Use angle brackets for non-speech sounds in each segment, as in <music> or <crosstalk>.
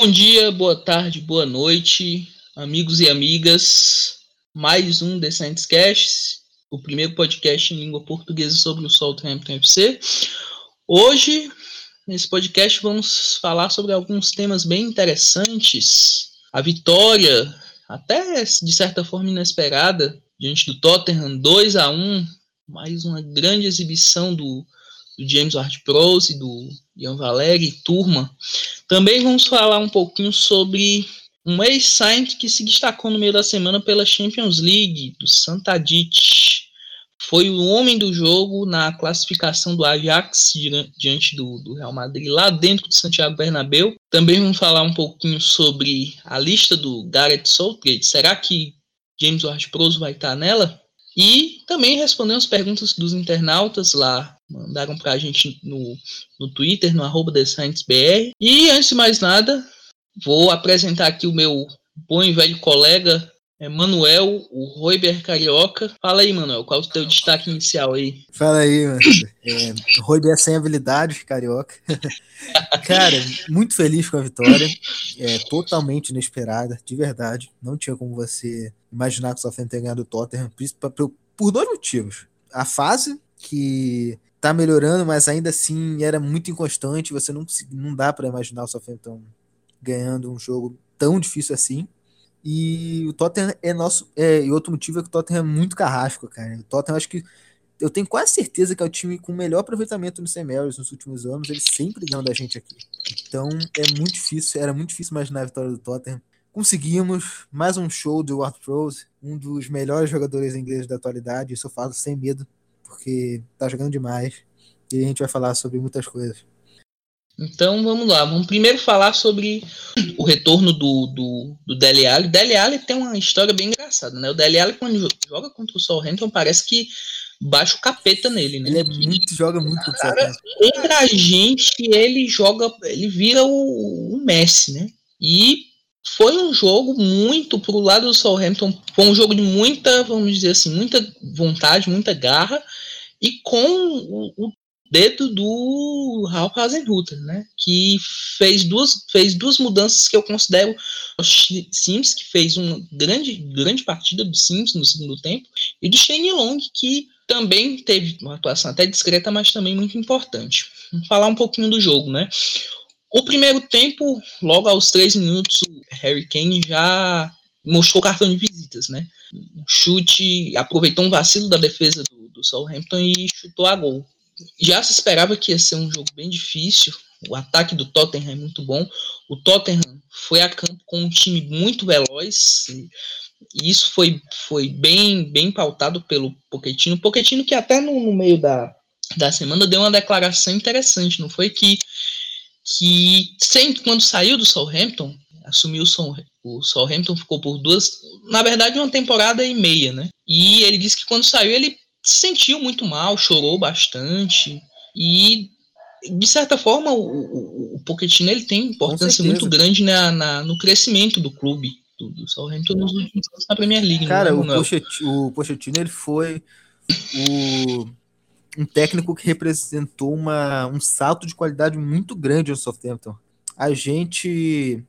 Bom dia, boa tarde, boa noite, amigos e amigas. Mais um Decentes Casts, o primeiro podcast em língua portuguesa sobre o Southampton FC. Hoje, nesse podcast, vamos falar sobre alguns temas bem interessantes. A vitória, até de certa forma inesperada, diante do Tottenham 2 a 1 mais uma grande exibição do, do James Ward-Prowse, do Ian Valeri e turma. Também vamos falar um pouquinho sobre um ex-Saint que se destacou no meio da semana pela Champions League, do Santadic. Foi o homem do jogo na classificação do Ajax diante do, do, Real Madrid, lá dentro do Santiago Bernabéu. Também vamos falar um pouquinho sobre a lista do Gareth Southgate. Será que James Ward-Prowse vai estar nela? E também respondendo as perguntas dos internautas lá, mandaram para a gente no, no Twitter, no arroba E antes de mais nada, vou apresentar aqui o meu bom e velho colega é Manuel, o Roiber Carioca. Fala aí, Manuel, qual é o teu destaque inicial aí? Fala aí, mano. É, Roiber é sem habilidade, Carioca. <laughs> Cara, muito feliz com a vitória. É totalmente inesperada, de verdade. Não tinha como você imaginar que o Southampton tenha ganhado o Tottenham, por dois motivos. A fase, que tá melhorando, mas ainda assim era muito inconstante. Você não, não dá para imaginar o Southampton ganhando um jogo tão difícil assim. E o Tottenham é nosso. É, e outro motivo é que o Tottenham é muito carrasco, cara. O Tottenham, acho que. Eu tenho quase certeza que é o time com o melhor aproveitamento no Semeros nos últimos anos. Ele sempre ganhou da gente aqui. Então é muito difícil. Era muito difícil imaginar a vitória do Tottenham. Conseguimos mais um show do Ward Prowse, um dos melhores jogadores ingleses da atualidade. Isso eu falo sem medo, porque tá jogando demais. E a gente vai falar sobre muitas coisas. Então vamos lá, vamos primeiro falar sobre o retorno do, do, do Dele Alli. O Dele Alli tem uma história bem engraçada, né? O Dele Alli, quando joga contra o Southampton, parece que baixa o capeta nele, né? Ele é muito, joga muito contra Cara, Entre a gente, ele joga, ele vira o, o Messi, né? E foi um jogo muito pro lado do Southampton, foi um jogo de muita, vamos dizer assim, muita vontade, muita garra, e com o, o dedo do Ralph Hasenhutter, né? Que fez duas, fez duas mudanças que eu considero Sims, que fez uma grande, grande partida do Sims no segundo tempo, e do Shane Long, que também teve uma atuação até discreta, mas também muito importante. Vamos falar um pouquinho do jogo, né? O primeiro tempo, logo aos três minutos, o Harry Kane já mostrou cartão de visitas, né? Um chute, aproveitou um vacilo da defesa do, do Southampton e chutou a gol já se esperava que ia ser um jogo bem difícil. O ataque do Tottenham é muito bom. O Tottenham foi a campo com um time muito veloz. E isso foi, foi bem, bem pautado pelo Pochettino. Pochettino que até no, no meio da, da semana deu uma declaração interessante, não foi? Que, que sempre quando saiu do Southampton, assumiu o, Sol, o Southampton, ficou por duas, na verdade uma temporada e meia, né? E ele disse que quando saiu ele se sentiu muito mal, chorou bastante e de certa forma o, o, o Pochettino ele tem importância muito grande na, na, no crescimento do clube do, do Southampton nos últimos anos na Premier League. Cara, o, Pochettino, o Pochettino ele foi o, um técnico que representou uma, um salto de qualidade muito grande no Southampton. A gente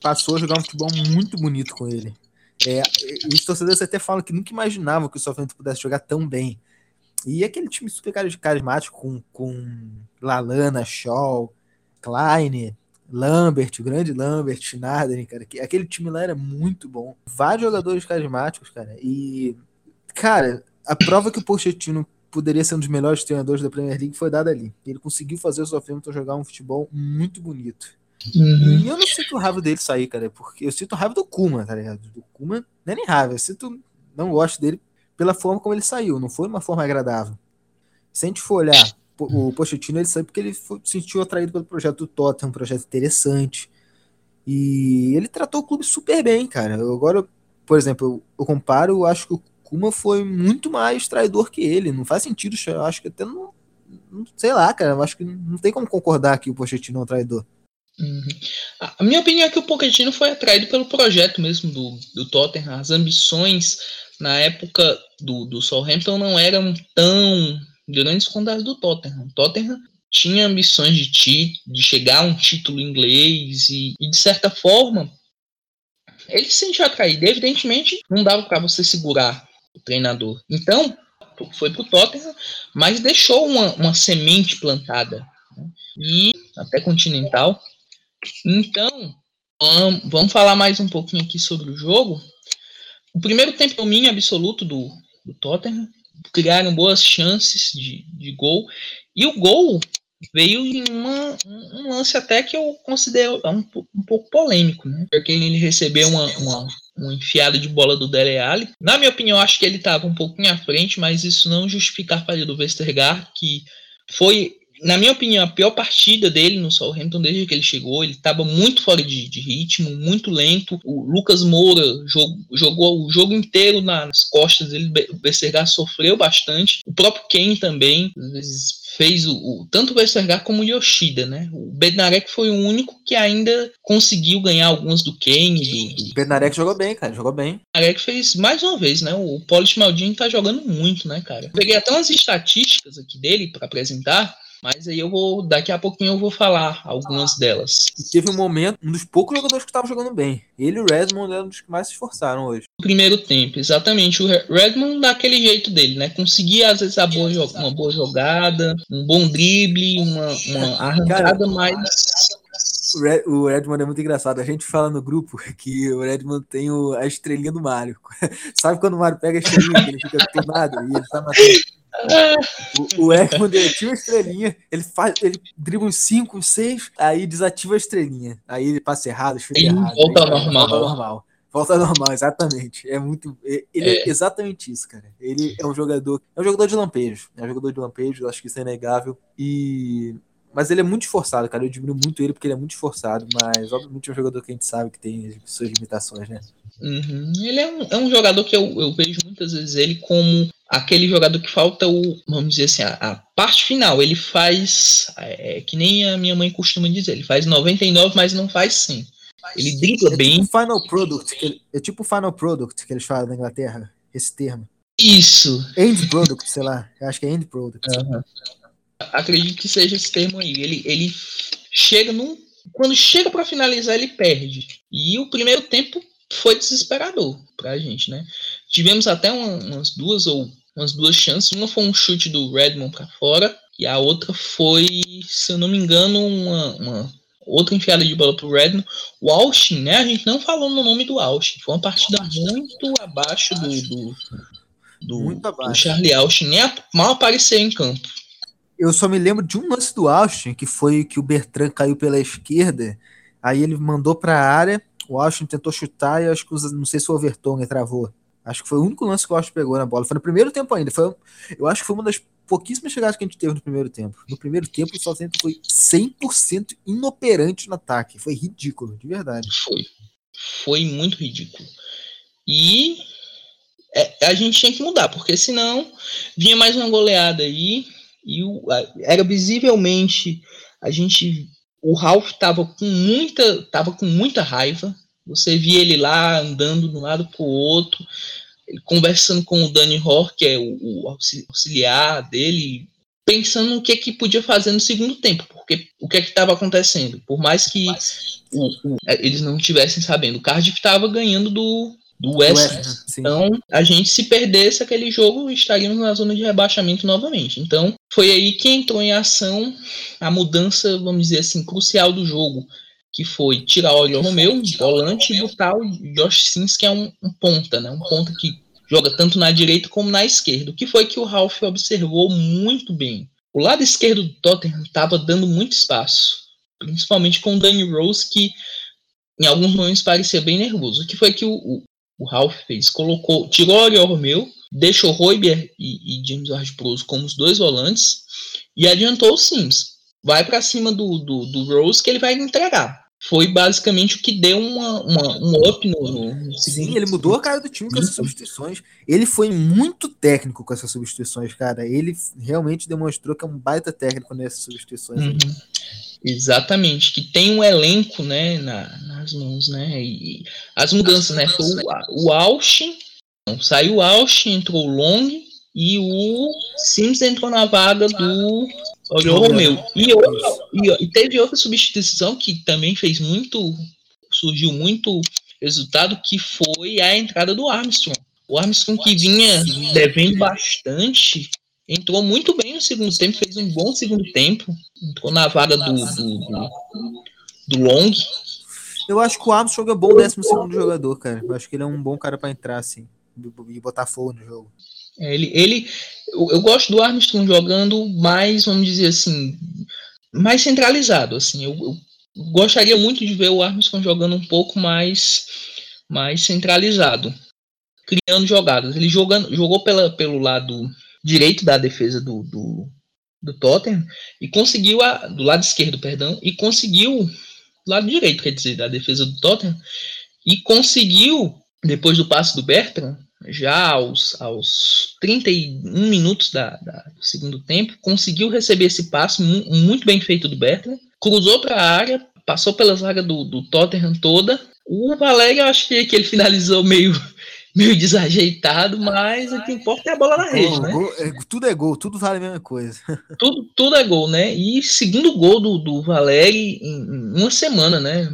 passou a jogar um futebol muito bonito com ele. É, os torcedores até falam que nunca imaginavam que o Southampton pudesse jogar tão bem. E aquele time super carismático com, com Lalana, Shaw, Klein, Lambert, o grande Lambert, Schneider, cara. Aquele time lá era muito bom. Vários jogadores carismáticos, cara. E, cara, a prova que o Pochettino poderia ser um dos melhores treinadores da Premier League foi dada ali. Ele conseguiu fazer o Southampton jogar um futebol muito bonito. Uhum. E eu não sinto raiva dele sair, cara, porque eu sinto raiva do Kuma, tá ligado? Do Kuma não é nem raiva, eu sinto, não gosto dele pela forma como ele saiu, não foi uma forma agradável. Se a gente for olhar o Pochettino, ele saiu porque ele foi, sentiu atraído pelo projeto do Tottenham, um projeto interessante. E ele tratou o clube super bem, cara. Eu, agora, por exemplo, eu, eu comparo, eu acho que o Kuma foi muito mais traidor que ele. Não faz sentido, eu acho que até não, não sei lá, cara. Eu acho que não tem como concordar que o Pochettino é um traidor. Uhum. A minha opinião é que o Pochettino foi atraído pelo projeto mesmo do, do Tottenham. As ambições na época do, do Southampton não eram tão grandes quanto as do Tottenham. O Tottenham tinha ambições de, ti, de chegar a um título inglês e, e de certa forma ele se sentiu atraído. Evidentemente, não dava para você segurar o treinador. Então, foi para o Tottenham, mas deixou uma, uma semente plantada. Né? E até continental. Então, vamos falar mais um pouquinho aqui sobre o jogo. O primeiro tempo domínio absoluto do, do Tottenham. Criaram boas chances de, de gol. E o gol veio em uma, um lance até que eu considero um, um pouco polêmico, né? Porque ele recebeu uma, uma, uma enfiada de bola do Dele Alli. Na minha opinião, acho que ele estava um pouquinho à frente, mas isso não justifica a falha do Westergaard, que foi na minha opinião, a pior partida dele no Southampton desde que ele chegou. Ele estava muito fora de, de, ritmo, muito lento. O Lucas Moura jogou, jogou o jogo inteiro nas costas dele. O Westergaard sofreu bastante. O próprio Kane também, às vezes fez o, o, tanto o como o Yoshida, né? O Bednarek foi o único que ainda conseguiu ganhar alguns do Kane. Do, do... O Bednarek jogou bem, cara, jogou bem. O Bednarek fez mais uma vez, né? O Polish Maldini tá jogando muito, né, cara? peguei até umas estatísticas aqui dele para apresentar. Mas aí eu vou, daqui a pouquinho eu vou falar algumas delas. E teve um momento, um dos poucos jogadores que estavam jogando bem. Ele e o Redmond eram dos que mais se esforçaram hoje. No primeiro tempo, exatamente. O Redmond daquele jeito dele, né? Conseguia às vezes a boa, uma boa jogada, um bom drible, uma, uma arrancada mais. O, Red, o Redmond é muito engraçado. A gente fala no grupo <laughs> que o Redmond tem o, a estrelinha do Mario. <laughs> Sabe quando o Mario pega a estrelinha, que ele fica <laughs> tomado e ele tá matando o, o Ekman desativa a estrelinha, ele faz, ele dribla uns 5, 6, aí desativa a estrelinha. Aí ele passa errado, chuta errado. Volta normal. Volta normal. Volta normal, exatamente. É muito. Ele é. é. exatamente isso, cara. Ele é um jogador. É um jogador de lampejo. É um jogador de lampejo, acho que isso é inegável. E. Mas ele é muito esforçado, cara. Eu admiro muito ele porque ele é muito esforçado. Mas, obviamente, é um jogador que a gente sabe que tem suas limitações, né? Uhum. Ele é um, é um jogador que eu, eu vejo muitas vezes ele como aquele jogador que falta o, vamos dizer assim, a, a parte final. Ele faz, é, que nem a minha mãe costuma dizer, ele faz 99, mas não faz 100. Ele dribla é bem. Tipo final product, ele, é tipo final product que eles falam na Inglaterra, esse termo. Isso. End product, sei lá. Eu acho que é end product. Uhum. Acredito que seja esse termo aí. Ele, ele chega num. Quando chega para finalizar, ele perde. E o primeiro tempo foi desesperador pra gente, né? Tivemos até uma, umas duas ou umas duas chances. Uma foi um chute do Redmond para fora e a outra foi, se eu não me engano, uma, uma outra enfiada de bola pro Redmond. O Austin, né? A gente não falou no nome do Austin. Foi uma partida muito abaixo do, do, do, muito abaixo. do Charlie Austin. Nem a, mal apareceu em campo. Eu só me lembro de um lance do Austin, que foi que o Bertrand caiu pela esquerda. Aí ele mandou para a área, o Austin tentou chutar e acho que não sei se o Overton travou. Acho que foi o único lance que o Austin pegou na bola. Foi no primeiro tempo ainda. Foi, eu acho que foi uma das pouquíssimas chegadas que a gente teve no primeiro tempo. No primeiro tempo, o Southampton foi 100% inoperante no ataque. Foi ridículo, de verdade. Foi. Foi muito ridículo. E é, a gente tinha que mudar, porque senão vinha mais uma goleada aí. E o, era visivelmente a gente. O Ralph tava com muita, tava com muita raiva. Você via ele lá andando de um lado para o outro conversando com o Danny Hor, que é o, o, auxiliar dele, pensando no que que podia fazer no segundo tempo, porque o que é que estava acontecendo? Por mais que o, o, é, eles não estivessem sabendo, o Cardiff estava ganhando do, do West. West então, a gente se perdesse aquele jogo, estaríamos na zona de rebaixamento novamente. Então, foi aí que entrou em ação a mudança, vamos dizer assim, crucial do jogo que foi tirar o Oriol Romeu, volante, e botar o Josh Sims, que é um, um, ponta, né? Um ponta que joga tanto na direita como na esquerda. O que foi que o Ralph observou muito bem. O lado esquerdo do Tottenham estava dando muito espaço, principalmente com o Danny Rose, que em alguns momentos parecia bem nervoso. O que foi que o, o, Ralph fez? Colocou, tirou o Oriol Romeu, deixou Royber e, e James Ward-Prowse como os dois volantes e adiantou o Sims vai para cima do, do, do, Rose que ele vai entregar. Foi basicamente o que deu uma, uma um up no, no Sim, ele mudou a cara do time com essas substituições. Ele foi muito técnico com essas substituições, cara. Ele realmente demonstrou que é um baita técnico nessas substituições. Uhum. Exatamente, que tem um elenco né, na, nas mãos, né? E as mudanças, né? Foi o, o Austin, saiu o Austin, entrou o Long e o Sims entrou na vaga do Oriol Romeu. E, outra, e, e, teve outra substituição que também fez muito, surgiu muito resultado, que foi a entrada do Armstrong. O Armstrong que vinha devendo bastante, entrou muito bem no segundo tempo, fez um bom segundo tempo, entrou na vaga do, do, do, do Long. Eu acho que o Armstrong é bom décimo segundo jogador, cara. Eu acho que ele é um bom cara para entrar, assim, e botar fogo no jogo. É, ele, ele eu, eu, gosto do Armstrong jogando mais, vamos dizer assim, mais centralizado. Assim, eu, eu, gostaria muito de ver o Armstrong jogando um pouco mais, mais centralizado, criando jogadas. Ele jogando, jogou pela, pelo lado direito da defesa do, do, do Tottenham e conseguiu a, do lado esquerdo, perdão, e conseguiu do lado direito, quer dizer, da defesa do Tottenham e conseguiu depois do passe do Bertrand já aos, aos 31 minutos da, da, do segundo tempo, conseguiu receber esse passe mu muito bem feito do Bertrand, cruzou para a área, passou pela zaga do, do Tottenham toda. O Valério, eu achei que ele finalizou meio, <laughs> meio desajeitado, mas o que importa é a bola na rede, gol, né? Gol, é, tudo é gol, tudo vale a mesma coisa. <laughs> Tudo, tudo é gol, né? E segundo gol do, do Valério em, em uma semana, né?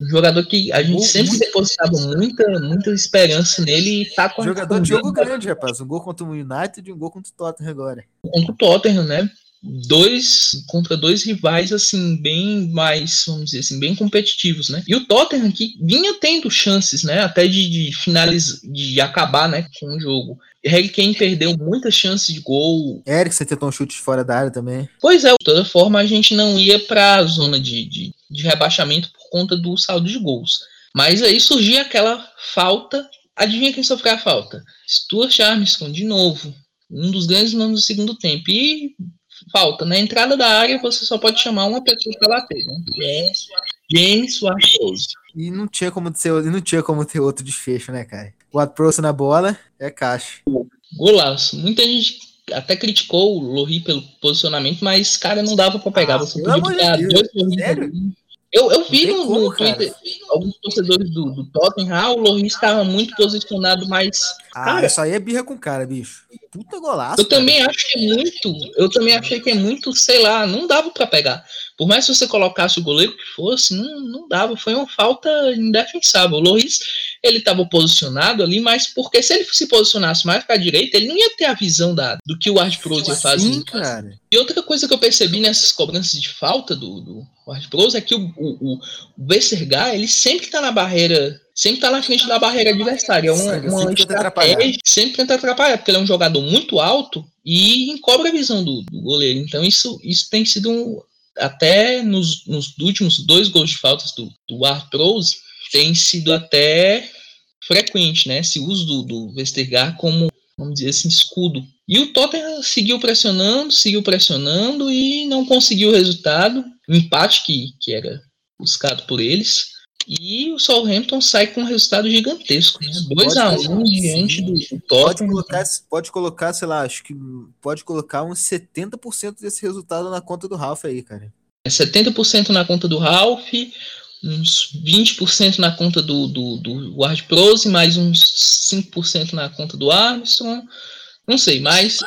Um jogador que a gente sempre muito... depositava muita, muita esperança nele e tá com Jogador de jogo grande, rapaz. Um gol contra o United e um gol contra o Tottenham agora. Contra o Tottenham, né? Dois contra dois rivais, assim, bem mais, vamos dizer assim, bem competitivos, né? E o Tottenham que vinha tendo chances, né? Até de, de finalizar, de acabar, né? Com o jogo. Harry Kane perdeu muitas chances de gol. Eriksen tentou um chute fora da área também. Pois é, de toda forma a gente não ia para a zona de, de, de rebaixamento conta do saldo de gols. Mas aí surgia aquela falta. Adivinha quem sofreu a falta? Stuart Armstrong, de novo. Um dos grandes nomes do segundo tempo. E falta. Na entrada da área, você só pode chamar uma pessoa para bater. Né? É James Ward-Prowse. E não tinha como ter, não tinha como ter outro desfecho, né, cara? Ward-Prowse na bola é caixa. Golaço. Muita gente até criticou o Lohri pelo posicionamento, mas, cara, não dava para pegar. Ah, você podia pegar dois? Eu, eu vi no, como, Twitter alguns torcedores do, do Tottenham, ah, o Loris estava muito posicionado, mas. Ah, cara, isso aí é birra com cara, bicho. Puta golaço. Eu cara. também acho que é muito. Eu também achei que é muito, sei lá, não dava para pegar. Por mais que você colocasse o goleiro que fosse, não, não dava. Foi uma falta indefensável. O Loris, ele estava posicionado ali, mas porque se ele se posicionasse mais para a direita, ele não ia ter a visão da, do que o Art Pros ia fazer. Sim, cara. E outra coisa que eu percebi nessas cobranças de falta do, do Art Pros é que o, o, o Westergaard, ele sempre está na barreira sempre está na frente da barreira adversária. É uma, uma sempre estratégia, sempre tenta atrapalhar, porque ele é um jogador muito alto e encobra a visão do, do goleiro. Então isso, isso tem sido um, até nos, nos, últimos dois gols de faltas do, do Arthros, tem sido até frequente, né? Esse uso do, do Westergaard como, vamos dizer assim, escudo. E o Tottenham seguiu pressionando, seguiu pressionando e não conseguiu o resultado. O empate que, que era buscado por eles. E o Southampton sai com um resultado gigantesco, né? 2x1 um diante do, Tottenham. Pode colocar, pode colocar, sei lá, acho que pode colocar uns 70% desse resultado na conta do Ralph aí, cara. É 70% na conta do Ralph, uns 20% na conta do, do, do Ward Prose, mais uns 5% na conta do Armstrong. Não sei, mas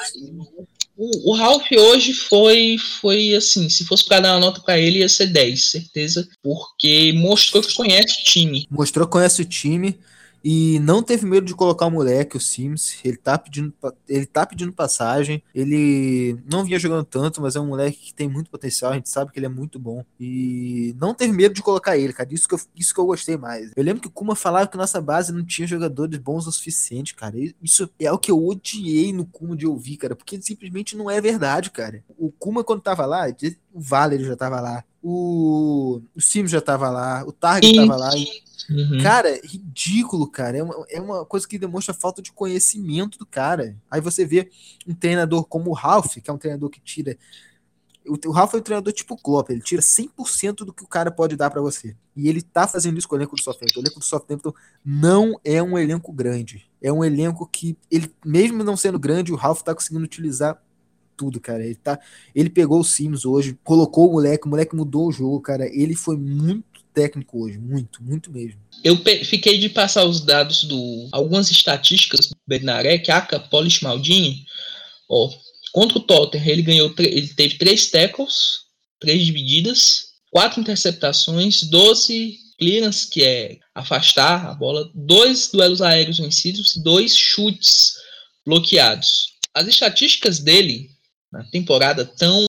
o, Ralph hoje foi, foi assim, se fosse para dar uma nota para ele, ia ser 10, certeza, porque mostrou que conhece o time. Mostrou que conhece o time. E não teve medo de colocar o moleque, o Sims. Ele tá pedindo, ele tá pedindo passagem. Ele não vinha jogando tanto, mas é um moleque que tem muito potencial. A gente sabe que ele é muito bom. E não teve medo de colocar ele, cara. Isso que eu, isso que eu gostei mais. Eu lembro que o Kuma falava que nossa base não tinha jogadores bons o suficiente, cara. Isso é o que eu odiei no Kuma de ouvir, cara. Porque simplesmente não é verdade, cara. O Kuma, quando tava lá, o Valer já tava lá. O, o Sims já tava lá. O Target tava lá. E Uhum. Cara, é ridículo, cara. É uma, é uma coisa que demonstra falta de conhecimento do cara. Aí você vê um treinador como o Ralph, que é um treinador que tira. O, o Ralph é um treinador tipo Klopp, ele tira 100% do que o cara pode dar para você. E ele tá fazendo isso com o elenco do Southampton. O elenco do Southampton não é um elenco grande. É um elenco que, ele mesmo não sendo grande, o Ralph tá conseguindo utilizar tudo, cara. Ele, tá, ele pegou o Sims hoje, colocou o moleque, o moleque mudou o jogo, cara. Ele foi muito técnico hoje, muito, muito mesmo. Eu fiquei de passar os dados do algumas estatísticas do Bednarek, Aka, Polish Maldini, Ó, contra o Tottenham, ele ganhou, ele teve três tackles, três divididas, quatro interceptações, 12 clearance, que é afastar a bola, dois duelos aéreos vencidos e dois chutes bloqueados. As estatísticas dele na temporada tão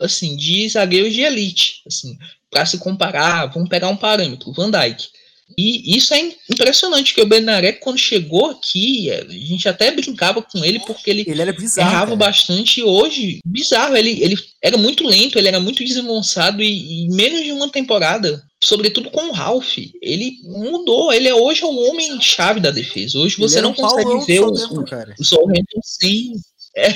assim de zagueiros de elite, assim, para se comparar, vamos pegar um parâmetro, Van Dijk. E isso é impressionante, que o Benaré, quando chegou aqui, a gente até brincava com ele, porque ele, ele era bizarro, errava cara. bastante. E hoje, bizarro, ele, ele era muito lento, ele era muito desengonçado, e, e menos de uma temporada, sobretudo com o Ralph, ele mudou. Ele é hoje o homem-chave da defesa. Hoje você não consegue ver o, o, o Southampton sem. É,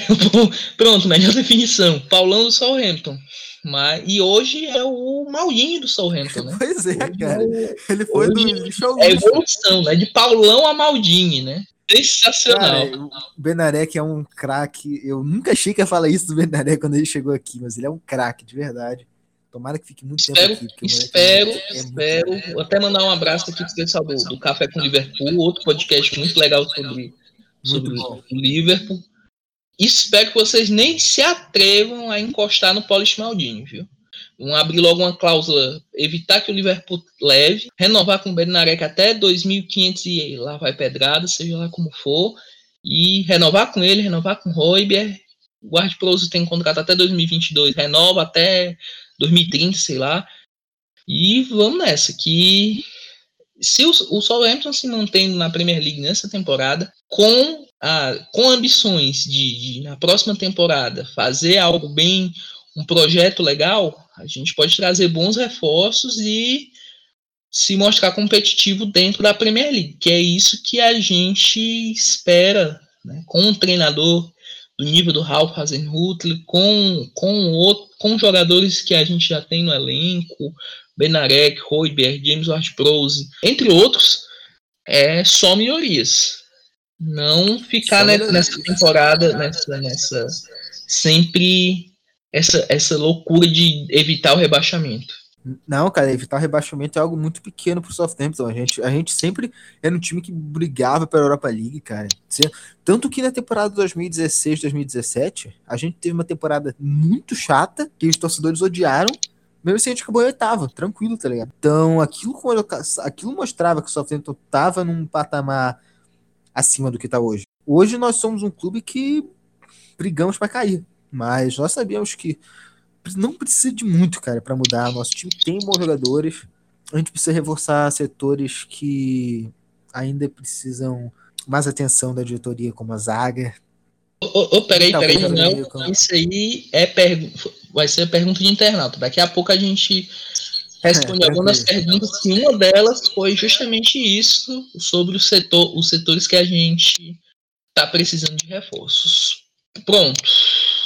pronto, melhor <laughs> definição. Paulão do Southampton. Mas, e hoje é o Maurinho do Southampton, né? Pois é, hoje cara. É ele foi do show. É evolução, né? De Paulão a Maldini, né? Sensacional. Cara, o Benarek é um craque. Eu nunca achei que ia falar isso do Benarek quando ele chegou aqui, mas ele é um craque, de verdade. Tomara que fique muito espero, tempo aqui. Espero, é espero. Muito... Vou até mandar um abraço aqui pro pessoal do, do Café com Liverpool, outro podcast muito legal sobre, sobre o Liverpool. Espero que vocês nem se atrevam a encostar no Polish Maldini, viu? Vamos abrir logo uma cláusula, evitar que o Liverpool leve, renovar com o Bednarek até 2.500 e lá vai pedrada, seja lá como for, e renovar com ele, renovar com o Royber. O Guard Proso tem contrato até 2022, renova até 2030, sei lá. E vamos nessa, que se o, o Southampton se mantendo na Premier League nessa temporada, com, com ambições de, de, na próxima temporada, fazer algo bem, um projeto legal, a gente pode trazer bons reforços e se mostrar competitivo dentro da Premier League, que é isso que a gente espera né, com um treinador do nível do Ralph Hasenhutl, com, com, com jogadores que a gente já tem no elenco, Benarek, Royberg, James Ward-Prowse, entre outros, é só melhorias. Não ficar né, nessa temporada, nessa, nessa sempre essa, essa loucura de evitar o rebaixamento. Não, cara, evitar o rebaixamento é algo muito pequeno pro Southampton. A gente, a gente sempre era um time que brigava pela Europa League, cara. Tanto que na temporada 2016, 2017, a gente teve uma temporada muito chata, que os torcedores odiaram, mesmo assim a gente acabou em oitavo, tranquilo, tá ligado? Então, aquilo, aquilo mostrava que o Southampton tava num patamar acima do que tá hoje. Hoje nós somos um clube que brigamos para cair, mas nós sabíamos que não precisa de muito, cara, para mudar. Nosso time tem bons jogadores. A gente precisa reforçar setores que ainda precisam mais atenção da diretoria, como a zaga. Ô, oh, oh, peraí, peraí, não. Como... Isso aí é pergu... vai ser pergunta de internauta. Daqui a pouco a gente responde é, algumas perguntas, e uma delas foi justamente isso, sobre o setor, os setores que a gente está precisando de reforços. Pronto.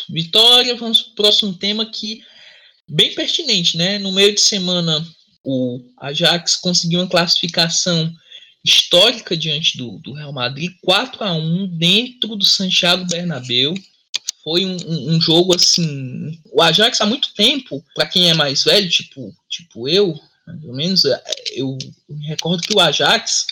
Vitória, vamos para o próximo tema que bem pertinente, né? No meio de semana, o Ajax conseguiu uma classificação histórica diante do, do Real Madrid, 4 a 1 dentro do Santiago Bernabéu. Foi um, um, jogo assim. O Ajax há muito tempo, para quem é mais velho, tipo, tipo eu, ou menos, é, eu me recordo que o Ajax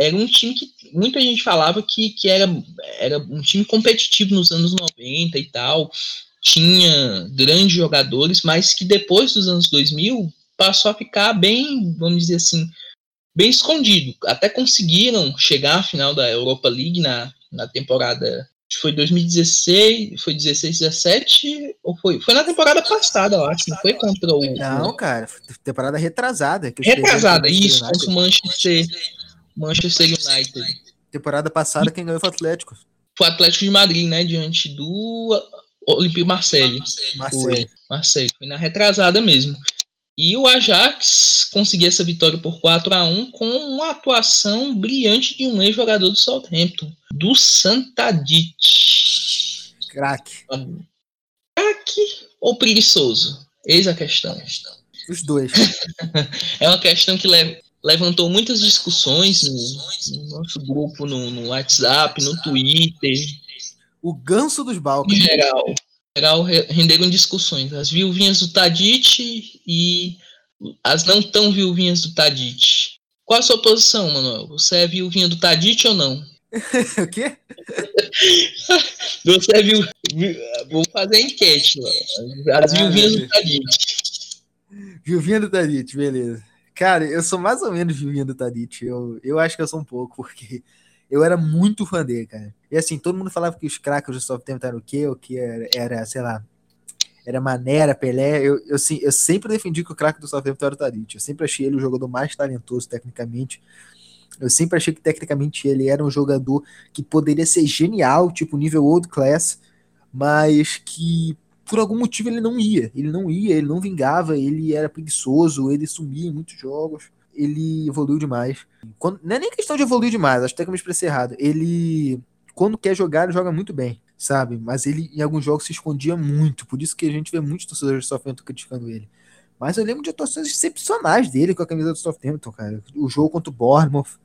era um time que muita gente falava que, que era, era um time competitivo nos anos 90 e tal, tinha grandes jogadores, mas que depois dos anos 2000 passou a ficar bem, vamos dizer assim, bem escondido. Até conseguiram chegar à final da Europa League na, na temporada foi 2016, foi 16, 17, ou foi? Foi na temporada passada, eu acho, não foi contra o. Não, cara, temporada retrasada. retrasada, isso, contra o Manchester, Manchester United. Temporada passada, quem ganhou foi o Atlético. Foi o Atlético de Madrid, né? Diante do Olympique Marseille. Marseille. Foi, Marseille. Foi na retrasada mesmo. E o Ajax conseguiu essa vitória por 4 a 1 com uma atuação brilhante de um ex-jogador do Southampton, do Santadit. Crack. Crack ou preguiçoso? Eis a questão. Os dois. <laughs> é uma questão que leva, levantou muitas discussões no, no nosso grupo, no, no, WhatsApp, no Twitter. O ganso dos Balcãs. Em geral, geral renderam discussões. As viuvinhas do Tadit e as não tão viuvinhas do Tadit. Qual a sua posição, Manuel? Você é viuvinha do Tadit ou não? <laughs> o quê? <laughs> Você viu, viu, Vou fazer enquete, lá. As ah, viuvinhas do Tadit. Viuvinha do Tadit, beleza. Cara, eu sou mais ou menos viuvinha do Tadit. Eu, eu acho que eu sou um pouco, porque eu era muito fã dele, cara. E assim, todo mundo falava que os craques do software eram o quê? O que era, era, sei lá, era Manera, Pelé. Eu, eu, assim, eu sempre defendi que o craque do Southampton era o Tadic. Eu sempre achei ele o jogador mais talentoso tecnicamente. Eu sempre achei que tecnicamente ele era um jogador que poderia ser genial, tipo nível old class, mas que por algum motivo ele não ia. Ele não ia, ele não vingava, ele era preguiçoso, ele sumia em muitos jogos. Ele evoluiu demais. Quando, não é nem questão de evoluir demais, acho até que eu me expressei errado. Ele, quando quer jogar, ele joga muito bem, sabe? Mas ele, em alguns jogos, se escondia muito. Por isso que a gente vê muitos torcedores do Southampton criticando ele. Mas eu lembro de atuações excepcionais dele com a camisa do Southampton, cara. O jogo contra o Bournemouth,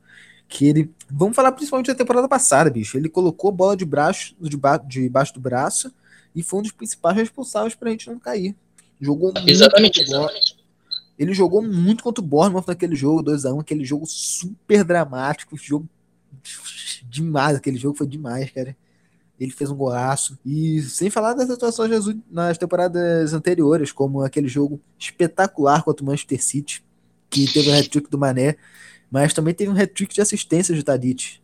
que ele. Vamos falar principalmente da temporada passada, bicho. Ele colocou a bola de braço, de debaixo do braço e foi um dos principais responsáveis pra gente não cair. Jogou muito exatamente, exatamente. Ele jogou muito contra o Bournemouth naquele jogo, 2x1, aquele jogo super dramático, jogo <laughs> demais, aquele jogo foi demais, cara. Ele fez um golaço. E sem falar das atuações Jesus nas temporadas anteriores, como aquele jogo espetacular contra o Manchester City, que teve o hat-trick do Mané, mas também teve um hat-trick de assistência de Tadic.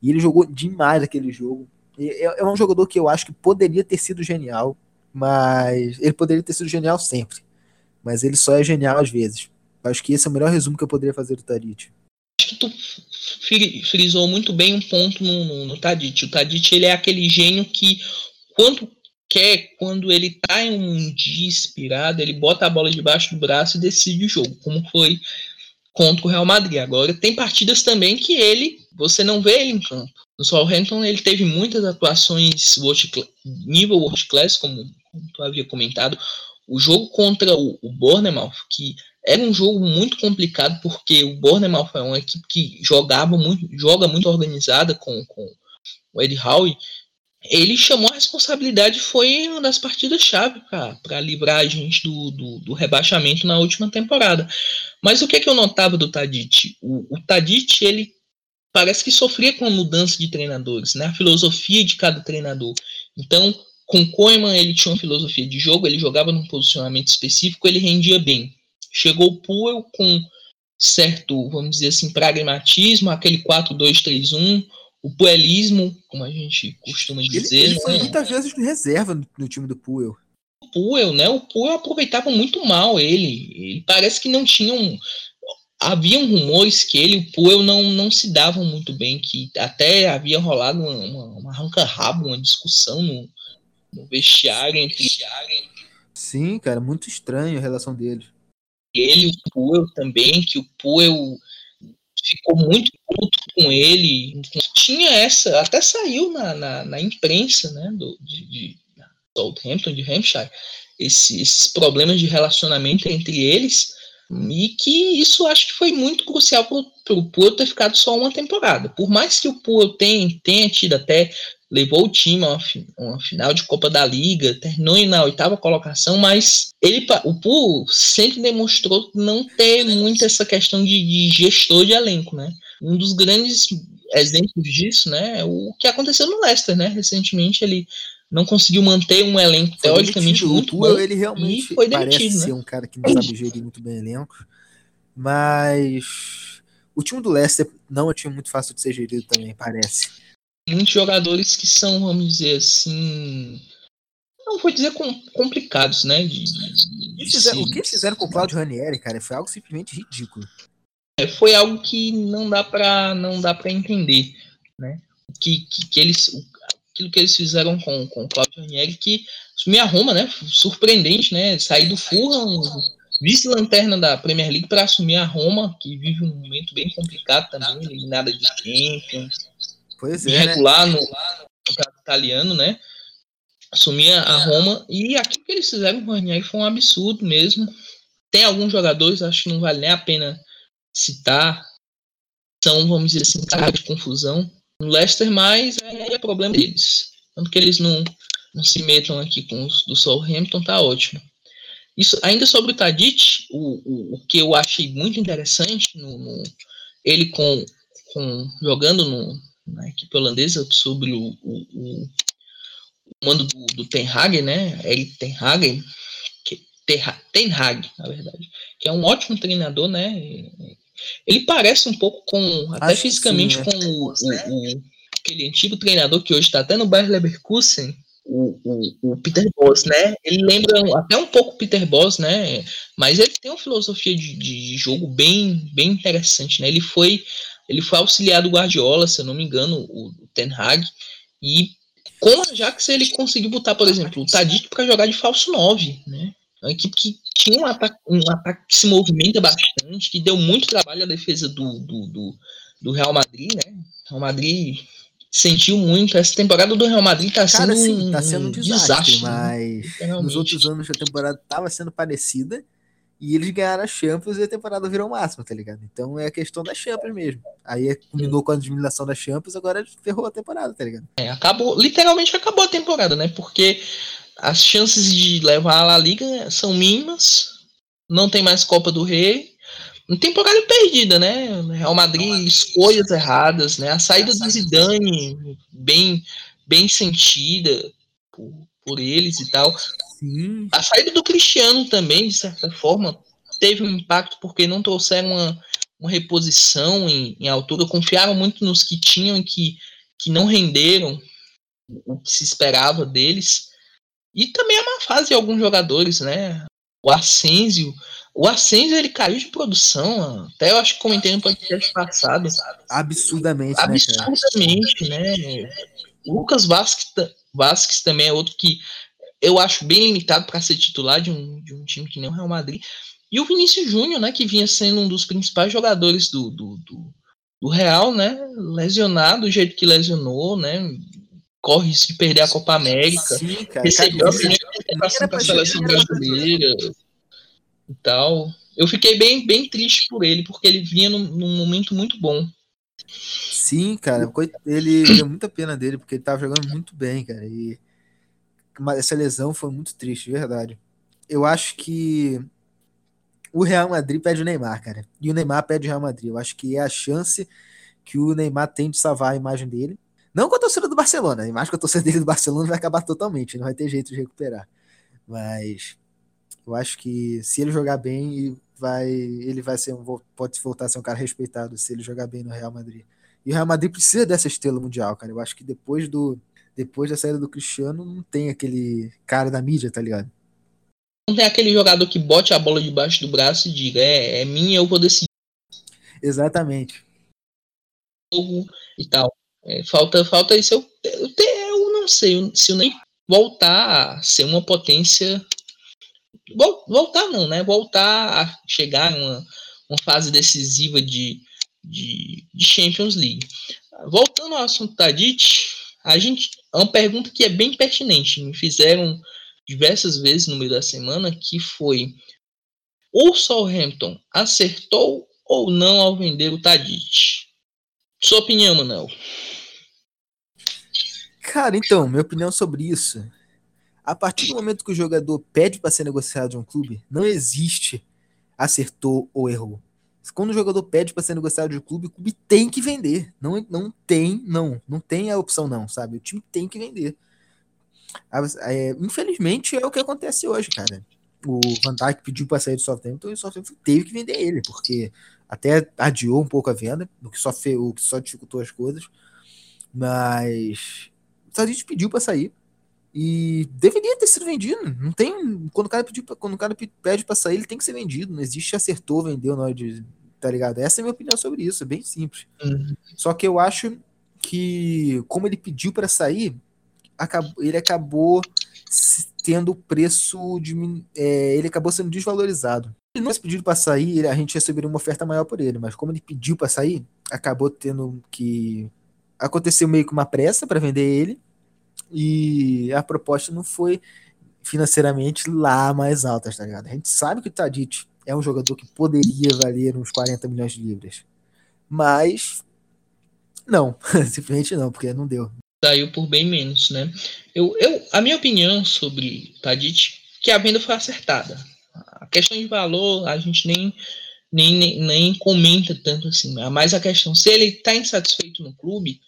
E ele jogou demais aquele jogo. É, é um jogador que eu acho que poderia ter sido genial, mas ele poderia ter sido genial sempre. Mas ele só é genial às vezes. Acho que esse é o melhor resumo que eu poderia fazer do Tadic. Acho que tu frisou muito bem um ponto no, no, no Tadic. O Tadic ele é aquele gênio que quando quer, quando ele tá em um dia inspirado, ele bota a bola debaixo do braço e decide o jogo, como foi contra o Real Madrid. Agora tem partidas também que ele, você não vê ele em campo. No Southampton ele teve muitas atuações world, nível world class, como, como tu havia comentado. O jogo contra o, o Bournemouth, que era um jogo muito complicado, porque o Bournemouth é uma equipe que jogava muito, joga muito organizada com, com o Ed Howe. Ele chamou a responsabilidade, foi uma das partidas-chave para livrar a gente do, do, do, rebaixamento na última temporada. Mas o que, é que eu notava do Tadic? O, o Tadic, ele parece que sofria com a mudança de treinadores, né? a filosofia de cada treinador. Então, com Koeman, ele tinha uma filosofia de jogo, ele jogava num posicionamento específico, ele rendia bem. Chegou o Puel com certo, vamos dizer assim, pragmatismo, aquele 4-2-3-1, o puelismo, como a gente costuma dizer. Ele, ele foi né? muitas vezes reserva no, no, time do Puel. O Puel, né? O Puel aproveitava muito mal ele. Ele parece que não tinha um. Haviam rumores que ele e o Puel não, não se davam muito bem, que até havia rolado uma, uma, uma arranca-rabo, uma discussão no, no vestiário entre. Sim, cara, muito estranho a relação deles ele e o Puel também, que o Puel ficou muito puto com ele. Tinha essa, até saiu na, na, na imprensa né, do, de, de Southampton, de Hampshire, esse, esses problemas de relacionamento entre eles. E que isso acho que foi muito crucial para o Puel ter ficado só uma temporada. Por mais que o Puel tenha, tenha tido até levou o time a uma, final de Copa da Liga, terminou na oitava colocação, mas ele, o Pool sempre demonstrou não ter muito essa questão de, de, gestor de elenco, né? Um dos grandes exemplos disso, né, é o que aconteceu no Leicester, né? Recentemente ele não conseguiu manter um elenco foi teoricamente demitido. muito bom. Ele realmente foi demitido, parece né? ser um cara que não sabe <laughs> gerir muito bem elenco, mas o time do Leicester não é um time muito fácil de ser gerido também, parece muitos jogadores que são, vamos dizer assim, não vou dizer com, complicados, né? De, de, de fizeram, o que eles fizeram com o Claudio Ranieri, cara, foi algo simplesmente ridículo. É, foi algo que não dá para não dá para entender, né? Que, que, que eles aquilo que eles fizeram com, com o Claudio Ranieri que me arruma, né? Surpreendente, né? Sair do Fulham, vice-lanterna da Premier League para assumir a Roma, que vive um momento bem complicado também, eliminada de Champions Pois é. Regular né? no, no italiano, né? Assumia a Roma. E aquilo que eles fizeram com o Ranieri foi um absurdo mesmo. Tem alguns jogadores, acho que não vale nem a pena citar. São, vamos dizer assim, cara de confusão. No Leicester, mas é, é problema deles. Tanto que eles não, não se metam aqui com os do Southampton, tá ótimo. Isso, ainda sobre o Tadic, o, o, o que eu achei muito interessante no, no ele com, com jogando no, na equipe holandesa, sobre o, o, o mando do, do Ten Hag, né? Eric Ten Hag, que, Ten Hag, na verdade, que é um ótimo treinador, né? Ele parece um pouco com, até Acho fisicamente, sim, com é. o, o, aquele antigo treinador que hoje está até no Bayer Leverkusen, o, o, o, Peter Boss, né? Ele lembra até um pouco o Peter Boss, né? Mas ele tem uma filosofia de, de, jogo bem, bem interessante, né? Ele foi, ele foi auxiliar do Guardiola, se eu não me engano, o, o Ten Hag, e com a Ajax ele conseguiu botar, por exemplo, o Tadic para jogar de falso 9, né? Uma equipe que tinha um ataque, um ataque que se movimenta bastante, que deu muito trabalho à defesa do, do, do, do Real Madrid, né? O Real Madrid sentiu muito. Essa temporada do Real Madrid tá sendo, Cara, sim, tá sendo um, desastre, desastre mas nos outros anos a temporada tava sendo parecida e eles ganharam a Champions e a temporada virou máxima, tá ligado? Então é a questão da Champions mesmo. Aí é, combinou com a diminuição da Champions, agora ferrou a temporada, tá ligado? É, acabou, literalmente acabou a temporada, né? Porque as chances de levar a La Liga são mínimas, não tem mais Copa do Rei, uma temporada perdida, né? Real Madrid, escolhas erradas, né? A saída do Zidane, bem, bem sentida por, por eles e tal. Sim. A saída do Cristiano também, de certa forma, teve um impacto porque não trouxeram uma, uma reposição em, em altura, confiaram muito nos que tinham e que, que não renderam o que se esperava deles. E também a má fase de alguns jogadores, né? O Asensio o Ascenso ele caiu de produção, até eu acho que comentei no podcast passado. Absurdamente, né, Absurdamente, né? né? Lucas Vasquez, Vasquez também é outro que eu acho bem limitado para ser titular de um, de um time que nem o Real Madrid. E o Vinícius Júnior, né, que vinha sendo um dos principais jogadores do, do, do, do Real, né, lesionado do jeito que lesionou, né, corre risco de perder a Copa América. Sim, cara, recebeu a primeira para a seleção brasileira e tal. Eu fiquei bem, bem triste por ele, porque ele vinha num, num momento muito bom. Sim, cara, ele deu muita pena dele, porque ele tava jogando muito bem, cara. E essa lesão foi muito triste, de verdade. Eu acho que o Real Madrid pede o Neymar, cara. E o Neymar pede o Real Madrid. Eu acho que é a chance que o Neymar tem de salvar a imagem dele. Não com a torcida do Barcelona. A imagem com a torcida dele do Barcelona vai acabar totalmente. Não vai ter jeito de recuperar. Mas eu acho que se ele jogar bem, vai, ele vai ser um, pode voltar a ser um cara respeitado se ele jogar bem no Real Madrid. E o Real Madrid precisa dessa estrela mundial, cara. Eu acho que depois do depois da saída do Cristiano não tem aquele cara da mídia, tá ligado? Não tem aquele jogador que bote a bola debaixo do braço e diga, é, é minha, eu vou decidir. Exatamente. E tal. É, falta, falta isso. Eu, eu, eu não sei se o nem voltar a ser uma potência voltar não, né? Voltar a chegar em uma, uma fase decisiva de, de, de, Champions League. Voltando ao assunto da DIT, a gente é uma pergunta que é bem pertinente. Me fizeram diversas vezes no meio da semana que foi o Southampton acertou ou não ao vender o Tadic? Sua opinião, Manuel? Cara, então, minha opinião sobre isso a partir do momento que o jogador pede para ser negociado de um clube, não existe acertou ou errou. Quando o jogador pede para ser negociado de clube, o clube tem que vender. Não, não tem, não. Não tem a opção, não, sabe? O time tem que vender. É, infelizmente é o que acontece hoje, cara. O Van Dijk pediu para sair do Southampton e o Southampton teve que vender ele, porque até adiou um pouco a venda, o que só, fez, o que só dificultou as coisas. Mas o Tadic pediu para sair e deveria ter sido vendido. Não tem. Quando o cara, pediu, quando o cara pede pra sair, ele tem que ser vendido. Não existe acertou, vendeu na hora de. Tá ligado? Essa é a minha opinião sobre isso. É bem simples. Uhum. Só que eu acho que, como ele pediu para sair, acabou, ele acabou tendo preço de. É, ele acabou sendo desvalorizado. Se ele não tivesse pedido para sair, a gente receberia uma oferta maior por ele. Mas como ele pediu para sair, acabou tendo que. Aconteceu meio que uma pressa para vender ele e a proposta não foi financeiramente lá mais alta, tá ligado? A gente sabe que o Tadic é um jogador que poderia valer uns 40 milhões de libras. Mas não, <laughs> simplesmente não, porque não deu. Saiu por bem menos, né? Eu, eu, a minha opinião sobre Tadic que a venda foi acertada. A questão de valor a gente nem, nem, nem, nem comenta tanto assim. Mas a questão, se ele está insatisfeito no clube,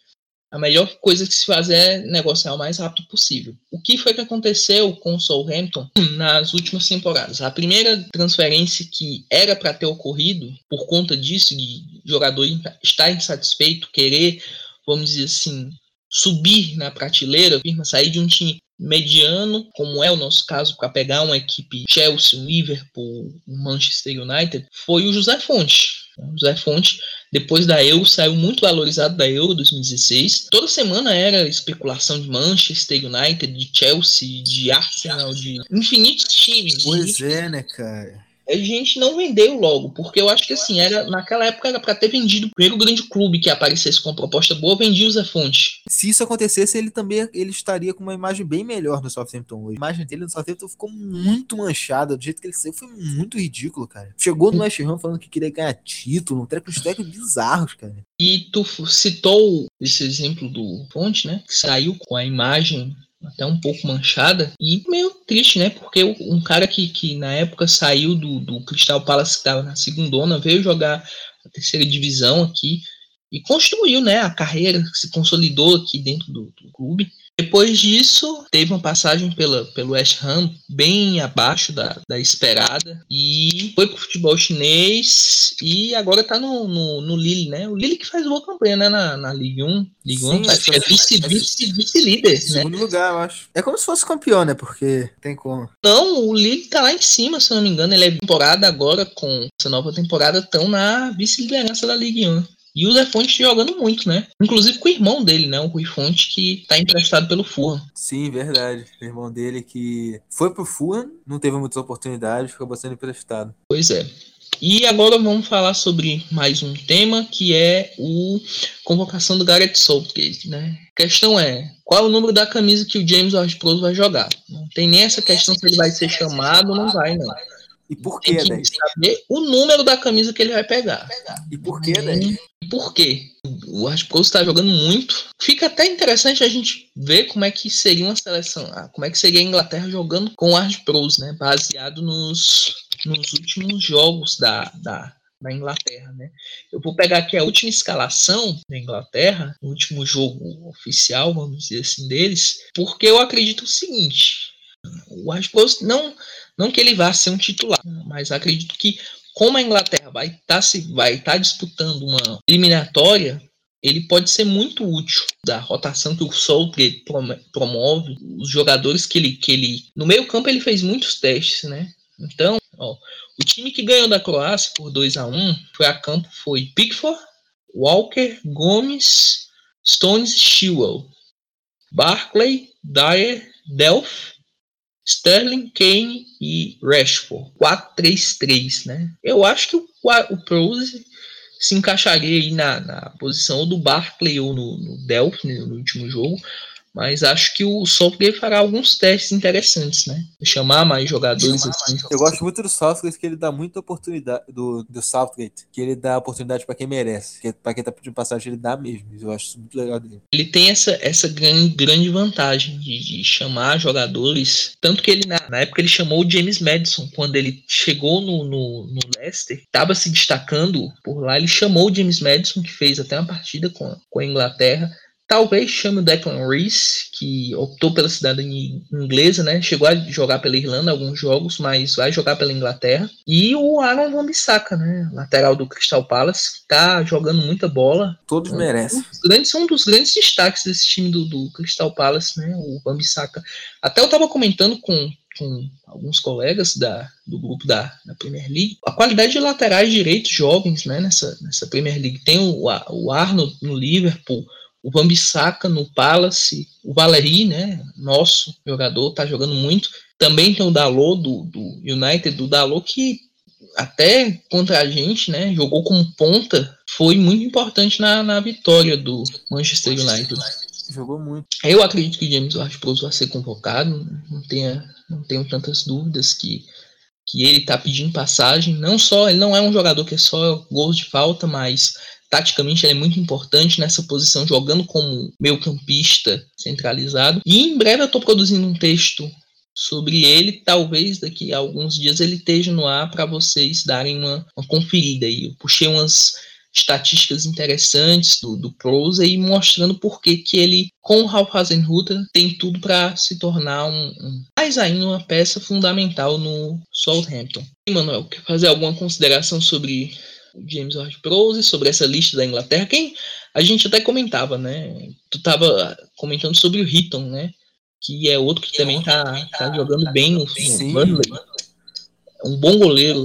a melhor coisa que se fazer é negociar o mais rápido possível. O que foi que aconteceu com o Southampton nas últimas temporadas? A primeira transferência que era para ter ocorrido, por conta disso, de jogador estar insatisfeito, querer, vamos dizer assim, subir na prateleira, firma, sair de um time mediano, como é o nosso caso, para pegar uma equipe Chelsea, Liverpool, Manchester United, foi o José Fonte. José Fonte, depois da Euro, saiu muito valorizado da Euro 2016. Toda semana era especulação de Manchester United, de Chelsea, de Arsenal, de infinitos times. Pois é, né, cara? A gente não vendeu logo, porque eu acho que assim, era naquela época era para ter vendido o primeiro grande clube que aparecesse com uma proposta boa, vendia o Zé Fonte. Se isso acontecesse, ele também ele estaria com uma imagem bem melhor no Southampton hoje. A imagem dele no Southampton ficou muito manchada, do jeito que ele saiu foi muito ridículo, cara. Chegou no West Ham falando que queria ganhar título, um treco de bizarros, cara. E tu citou esse exemplo do Fonte, né? Que saiu com a imagem até um pouco manchada e meio triste, né? Porque um cara que, que na época saiu do, do Crystal Palace que estava na segunda veio jogar a terceira divisão aqui e construiu, né, a carreira, se consolidou aqui dentro do, do clube. Depois disso, teve uma passagem pela, pelo West Ham bem abaixo da, da esperada e foi pro futebol chinês e agora tá no, no, no Lille, né? O Lille que faz boa campanha, né? Na, na Ligue 1. Ligue 1 acho que é vice-líder, vice, vice, vice né? Segundo lugar, eu acho. É como se fosse campeão, né? Porque tem como. Não, o Lille tá lá em cima, se eu não me engano. Ele é temporada agora, com essa nova temporada, estão na vice-liderança da Ligue 1. E o Zé Fonte jogando muito, né? Inclusive com o irmão dele, né? O Rui Fonte, que tá emprestado pelo Fulham. Sim, verdade. O irmão dele que foi pro Fulham, não teve muitas oportunidades, ficou sendo emprestado. Pois é. E agora vamos falar sobre mais um tema que é o convocação do Gareth Southgate, né? A questão é, qual é o número da camisa que o James Ward-Prowse vai jogar? Não tem nem essa questão se ele vai ser chamado ou não vai, não. E por que, Tem que saber o número da camisa que ele vai pegar. E por que, daí? E por quê? O Arthur está jogando muito. Fica até interessante a gente ver como é que seria uma seleção, ah, como é que seria a Inglaterra jogando com o Art Pros, né? Baseado nos, nos últimos jogos da, da, da Inglaterra, né? Eu vou pegar aqui a última escalação da Inglaterra, o último jogo oficial, vamos dizer assim, deles, porque eu acredito o seguinte: o Pros não não que ele vá ser um titular, mas acredito que como a Inglaterra vai estar tá se vai estar tá disputando uma eliminatória, ele pode ser muito útil da rotação que o Southgate promove, os jogadores que ele que ele no meio-campo ele fez muitos testes, né? Então, ó, o time que ganhou da Croácia por 2 a 1 foi a campo foi Pickford, Walker, Gomes, Stones, Chilwell, Barclay, Dyer, Delph Sterling, Kane e Rashford. 4-3-3, né? Eu acho que o, o Prose se encaixaria aí na, na posição do Barclay ou no, no Delphi né, no último jogo. Mas acho que o Southgate fará alguns testes interessantes, né? Chamar mais jogadores Chamar assim. Mais. Eu gosto muito do Southgate, que ele dá muita oportunidade do, do Southgate, que ele dá oportunidade para quem merece. Que para quem tá pedindo passagem, ele dá mesmo. Eu acho isso muito legal dele. Ele tem essa, essa grande, grande vantagem de, de chamar jogadores. Tanto que ele, na, na, época, ele chamou o James Madison. Quando ele chegou no, no, no Leicester, estava se destacando por lá. Ele chamou o James Madison, que fez até uma partida com, com a Inglaterra Talvez chame o Declan Reese, que optou pela cidadania inglesa, né? Chegou a jogar pela Irlanda alguns jogos, mas vai jogar pela Inglaterra. E o Aaron Wan-Bissaka, né? Lateral do Crystal Palace, que tá jogando muita bola. Todos é, merecem. Um grandes, um dos grandes destaques desse time do, do Crystal Palace, né? O Wan-Bissaka. Até eu tava comentando com, com alguns colegas da, do grupo da, da, Premier League, a qualidade de laterais direitos jovens né, nessa, nessa Premier League. Tem o, o Arnold no Liverpool, o Bambissaca no Palace, o Valeri, né, nosso jogador, tá jogando muito. Também tem o Dalot do, do United, do Dalot que até contra a gente, né, jogou como ponta, foi muito importante na, na vitória do Manchester United. Jogou muito. Eu acredito que James Ward-Prowse vai ser convocado, não, tenha, não tenho tantas dúvidas que que ele tá pedindo passagem, não só, ele não é um jogador que é só gols de falta, mas taticamente ele é muito importante nessa posição, jogando como meio campista centralizado. E em breve eu estou produzindo um texto sobre ele. Talvez daqui a alguns dias ele esteja no ar para vocês darem uma, uma conferida aí. Eu puxei umas estatísticas interessantes do, do Close e mostrando por que ele, com o Ralph Hasenhutter, tem tudo para se tornar um, um, mais ainda uma peça fundamental no Southampton. E, Manuel, quer fazer alguma consideração sobre James Ward-Prowse, sobre essa lista da Inglaterra? Quem a gente até comentava, né? Tu estava comentando sobre o Hitton, né? Que é outro que também tá, tá jogando bem no, no Burnley um bom goleiro.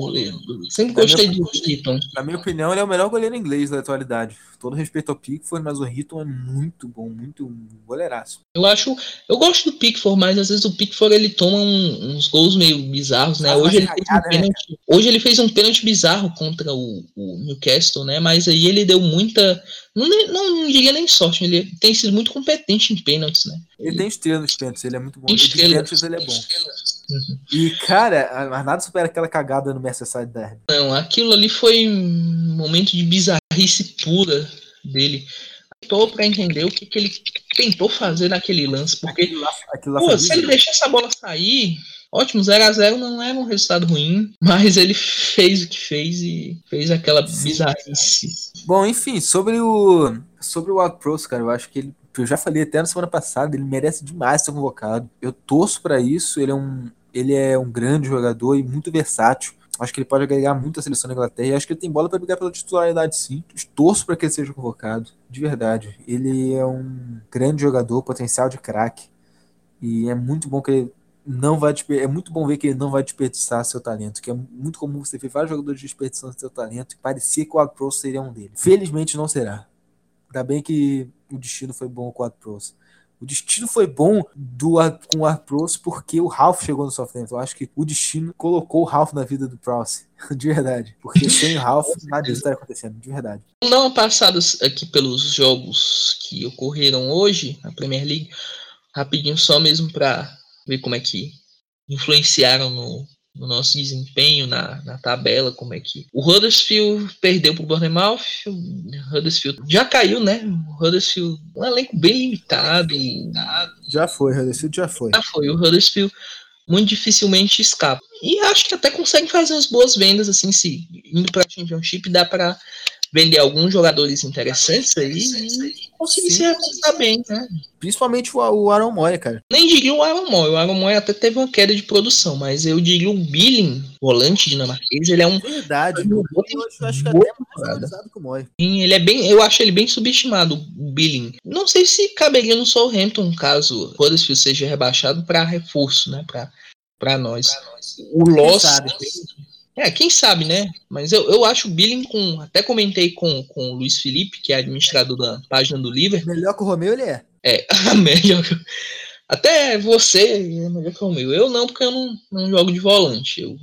Sempre gostei de Hitton. Na minha opinião, ele é o melhor goleiro inglês da atualidade. Todo respeito ao Pickford, mas o Hitton é muito bom, muito goleiraço. Eu acho, eu gosto do Pickford, mas às vezes o Pickford ele toma um, uns gols meio bizarros, né? Hoje ele, fez um né? pênalti, hoje ele fez um pênalti bizarro contra o, o Newcastle, né? Mas aí ele deu muita não, não, não, diria nem sorte, ele tem sido muito competente em pênaltis, né? Ele tem estrela nos pênaltis, ele é muito bom. Em pênaltis ele é bom. Uhum. E, cara, mas nada supera aquela cagada no Merseyside Derby. Não, aquilo ali foi um momento de bizarrice pura dele. Tô para entender o que, que ele tentou fazer naquele lance, porque aquilo lá, aquilo lá pô, se ele deixar essa bola sair, Ótimo, 0 a 0 não é um resultado ruim, mas ele fez o que fez e fez aquela bizarrice. Bom, enfim, sobre o sobre o Wild Pros, cara, eu acho que ele eu já falei até na semana passada, ele merece demais ser convocado. Eu torço para isso, ele é um ele é um grande jogador e muito versátil. Acho que ele pode agregar muito à seleção da Inglaterra e acho que ele tem bola para brigar pela titularidade sim. Torço para que ele seja convocado, de verdade. Ele é um grande jogador, potencial de craque. E é muito bom que ele não vai é muito bom ver que ele não vai desperdiçar seu talento, que é muito comum você ver vários jogadores desperdiçando seu talento e parecia que o Agpros seria um deles. Felizmente não será. Ainda bem que o destino foi bom com o Agpros. O destino foi bom do, com o Arpros porque o Ralph chegou no Southampton. Eu acho que o destino colocou o Ralph na vida do Prouse. <laughs> De verdade. Porque sem o Ralph, nada disso estaria acontecendo. De verdade. Vamos dar uma passada aqui pelos jogos que ocorreram hoje na Premier League. Rapidinho, só mesmo para ver como é que influenciaram no, no nosso desempenho na, na tabela, como é que o Huddersfield perdeu para o Bournemouth, o Huddersfield já caiu, né? O Huddersfield um elenco bem limitado. Já foi, o Huddersfield já foi. Já foi, o Huddersfield muito dificilmente escapa. E acho que até consegue fazer as boas vendas assim, se indo para a Championship dá para vender alguns jogadores interessantes aí e conseguir se remontar bem, né? Principalmente o, o Aaron Moy, cara. Nem diria o Aaron Moy. O Aaron Moy até teve uma queda de produção, mas eu diria o Billing, volante dinamarquês, ele é um. Verdade. Eu, eu acho que até mais valorizado que o Moy. Sim, ele é bem. Eu acho ele bem subestimado, o Billing. Não sei se caberia no Southampton caso o Huddersfield seja rebaixado para reforço, né? Para nós. O Loss. É, quem sabe, né? Mas eu, eu acho o Billing com. Até comentei com, com o Luiz Felipe, que é administrador da página do Liverpool. Melhor que o Romeu ele é. É, <laughs> melhor que. Até você é melhor que o Romeu. Eu não, porque eu não, não jogo de volante. Eu,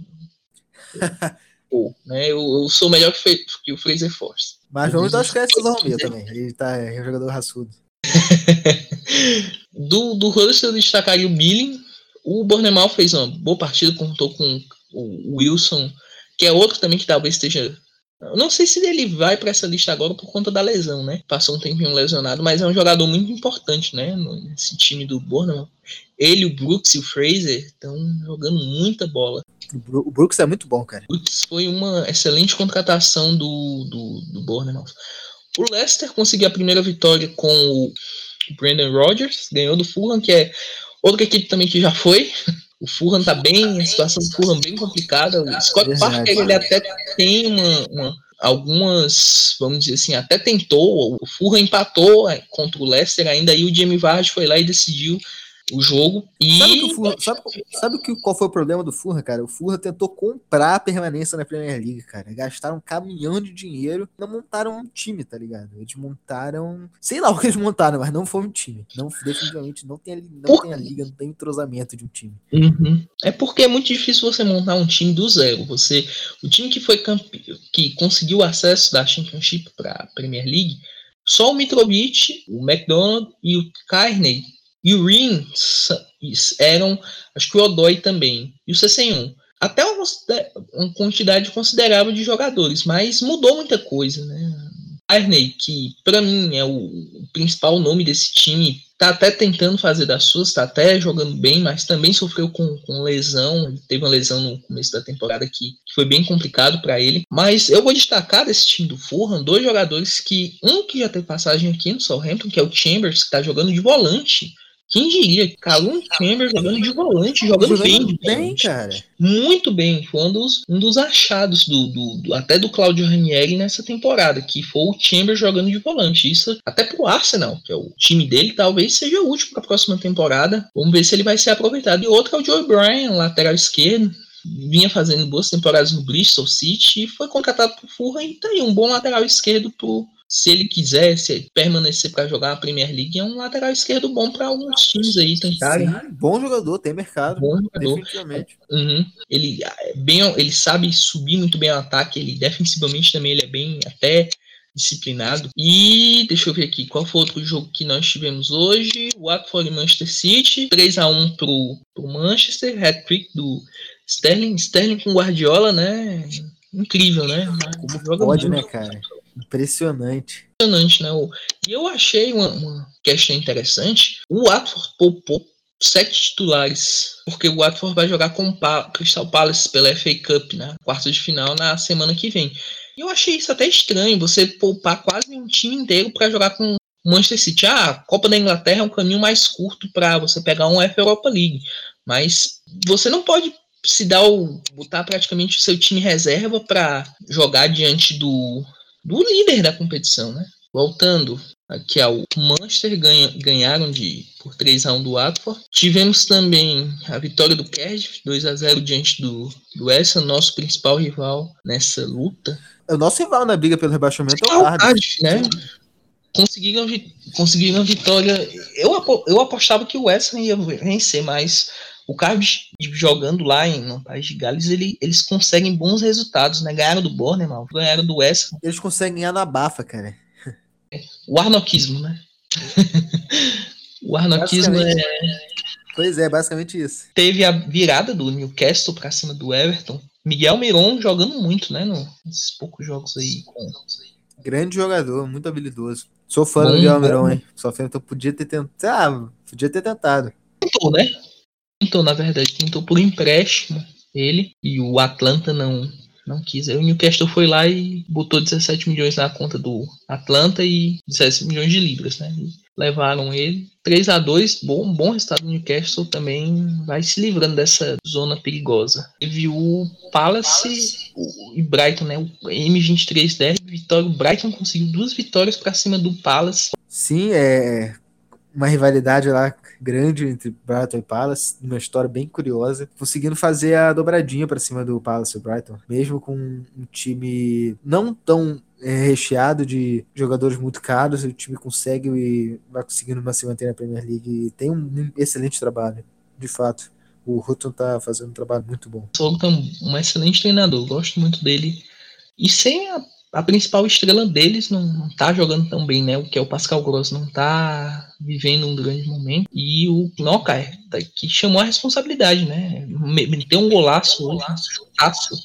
<laughs> Pô, né? Eu, eu, sou melhor que, que o Fraser Force. Mas vamos dar os créditos do Romeu também. Ele tá, é um jogador raçudo. <laughs> do, do Huddersfield eu destacaria o Billing. O Bornemal fez uma boa partida, contou com o Wilson que é outro também que talvez esteja. não sei se ele vai para essa lista agora por conta da lesão, né? Passou um tempinho lesionado, mas é um jogador muito importante, né? Nesse time do Bournemouth. Ele, o Brooks e o Fraser estão jogando muita bola. O Brooks é muito bom, cara. O Brooks foi uma excelente contratação do, do, do Bournemouth. O Leicester conseguiu a primeira vitória com o Brandon Rodgers, ganhou do Fulham, que é outra equipe também que já foi <laughs> O Fulham tá bem, a situação do Fulham bem complicada. O Scott Exato. Parker ele até tem uma, uma, algumas, vamos dizer assim, até tentou. O Fulham empatou é, contra o Leicester ainda e o Jamie Vardy foi lá e decidiu o jogo. E... Sabe, que Fulham, sabe, sabe que, qual foi o problema do Fulham, cara? O Fulham tentou comprar a permanência na Premier League, cara. Gastaram um caminhão de dinheiro não montaram um time, tá ligado? Eles montaram. Sei lá o que eles montaram, mas não foi um time. Não, definitivamente não tem, não Por... tem a liga, não tem entrosamento de um time. Uhum. É porque é muito difícil você montar um time do zero. Você, o time que foi campe... que conseguiu acesso da Championship para Premier League, só o Mitrovic, o McDonald e o Carney e o Rin eram, acho que o Odoi também, e o C101. Até uma, uma, quantidade considerável de jogadores, mas mudou muita coisa, né? Arney, que para mim é o, principal nome desse time, tá até tentando fazer das suas, tá até jogando bem, mas também sofreu com, com lesão. Teve uma lesão no começo da temporada que, que foi bem complicado para ele. Mas eu vou destacar desse time do Fulham dois jogadores que um que já teve passagem aqui no Southampton, que é o Chambers, que tá jogando de volante. Quem diria? Calum Chambers jogando de volante, jogando, bem. De bem, cara. Muito bem. Foi um dos, um dos achados do, do, do até do Claudio Ranieri nessa temporada, que foi o Chambers jogando de volante. Isso até pro Arsenal, que é o time dele, talvez seja útil para a próxima temporada. Vamos ver se ele vai ser aproveitado. E outro é o Joe Bryan, lateral esquerdo. Vinha fazendo boas temporadas no Bristol City e foi contratado pro Fulham e tá aí um bom lateral esquerdo pro, se ele quiser se permanecer para jogar na Premier League, é um lateral esquerdo bom para alguns times aí tentarem. Sim, bom jogador, tem mercado. Bom jogador. Definitivamente. Uhum. Ele, é bem, ele sabe subir muito bem o ataque, ele defensivamente também ele é bem até disciplinado. E deixa eu ver aqui, qual foi outro jogo que nós tivemos hoje? Watford e Manchester City, 3 a 1 pro, pro Manchester, hat-trick do Sterling, Sterling com Guardiola, né? Incrível, né? Como Joga pode, muito. né, cara? Impressionante. Impressionante, né? E eu achei uma, uma questão interessante. O Watford poupou sete titulares, porque o Watford vai jogar com o Crystal Palace pela FA Cup, né? Quarta de final na semana que vem. E eu achei isso até estranho, você poupar quase um time inteiro para jogar com o Manchester City. Ah, a Copa da Inglaterra é um caminho mais curto para você pegar um F Europa League, mas você não pode se dar o botar praticamente o seu time reserva para jogar diante do do líder da competição, né? Voltando aqui ao Manchester, ganha, ganharam de por 3 a 1 do Watford. Tivemos também a vitória do Cardiff, 2 a 0 diante do, do West nosso principal rival nessa luta. É o nosso rival na briga pelo rebaixamento é o Cardiff, né? Conseguiram, conseguiram a vitória. Eu, eu apostava que o West Ham ia vencer, mas o Cardiff jogando lá em, no País de Gales, ele, eles conseguem bons resultados, né? Ganharam do Bournemouth, ganharam do West. Eles conseguem ganhar na bafa, cara. O arnoquismo, né? <laughs> o arnoquismo é... Pois é, basicamente isso. Teve a virada do Newcastle para cima do Everton. Miguel Miron jogando muito, né? Nesses poucos jogos aí. Grande jogador, muito habilidoso. Sou fã bom, do Miguel Miron, hein? Só então podia ter tentado. Ah, podia ter tentado. Tentou, né? Tentou, na verdade, tentou por empréstimo ele e o Atlanta não não quis. Aí o Newcastle foi lá e botou 17 milhões na conta do Atlanta e 17 milhões de libras, né? E levaram ele 3 a 2 bom, bom resultado do Newcastle também vai se livrando dessa zona perigosa. Teve o Palace e Brighton, né? O M2310 vitória. O Brighton conseguiu duas vitórias para cima do Palace. Sim, é uma rivalidade lá grande entre Brighton e Palace, uma história bem curiosa, conseguindo fazer a dobradinha para cima do Palace e Brighton, mesmo com um time não tão é, recheado de jogadores muito caros, o time consegue e vai conseguindo se manter na Premier League e tem um excelente trabalho, de fato. O Hutton tá fazendo um trabalho muito bom. O Hutton é um excelente treinador, gosto muito dele. E sem a a principal estrela deles não, não tá jogando tão bem, né? O que é o Pascal Gross não tá vivendo um grande momento. E o Nokai, tá, que chamou a responsabilidade, né? Meteu um golaço, um golaço, chutaço.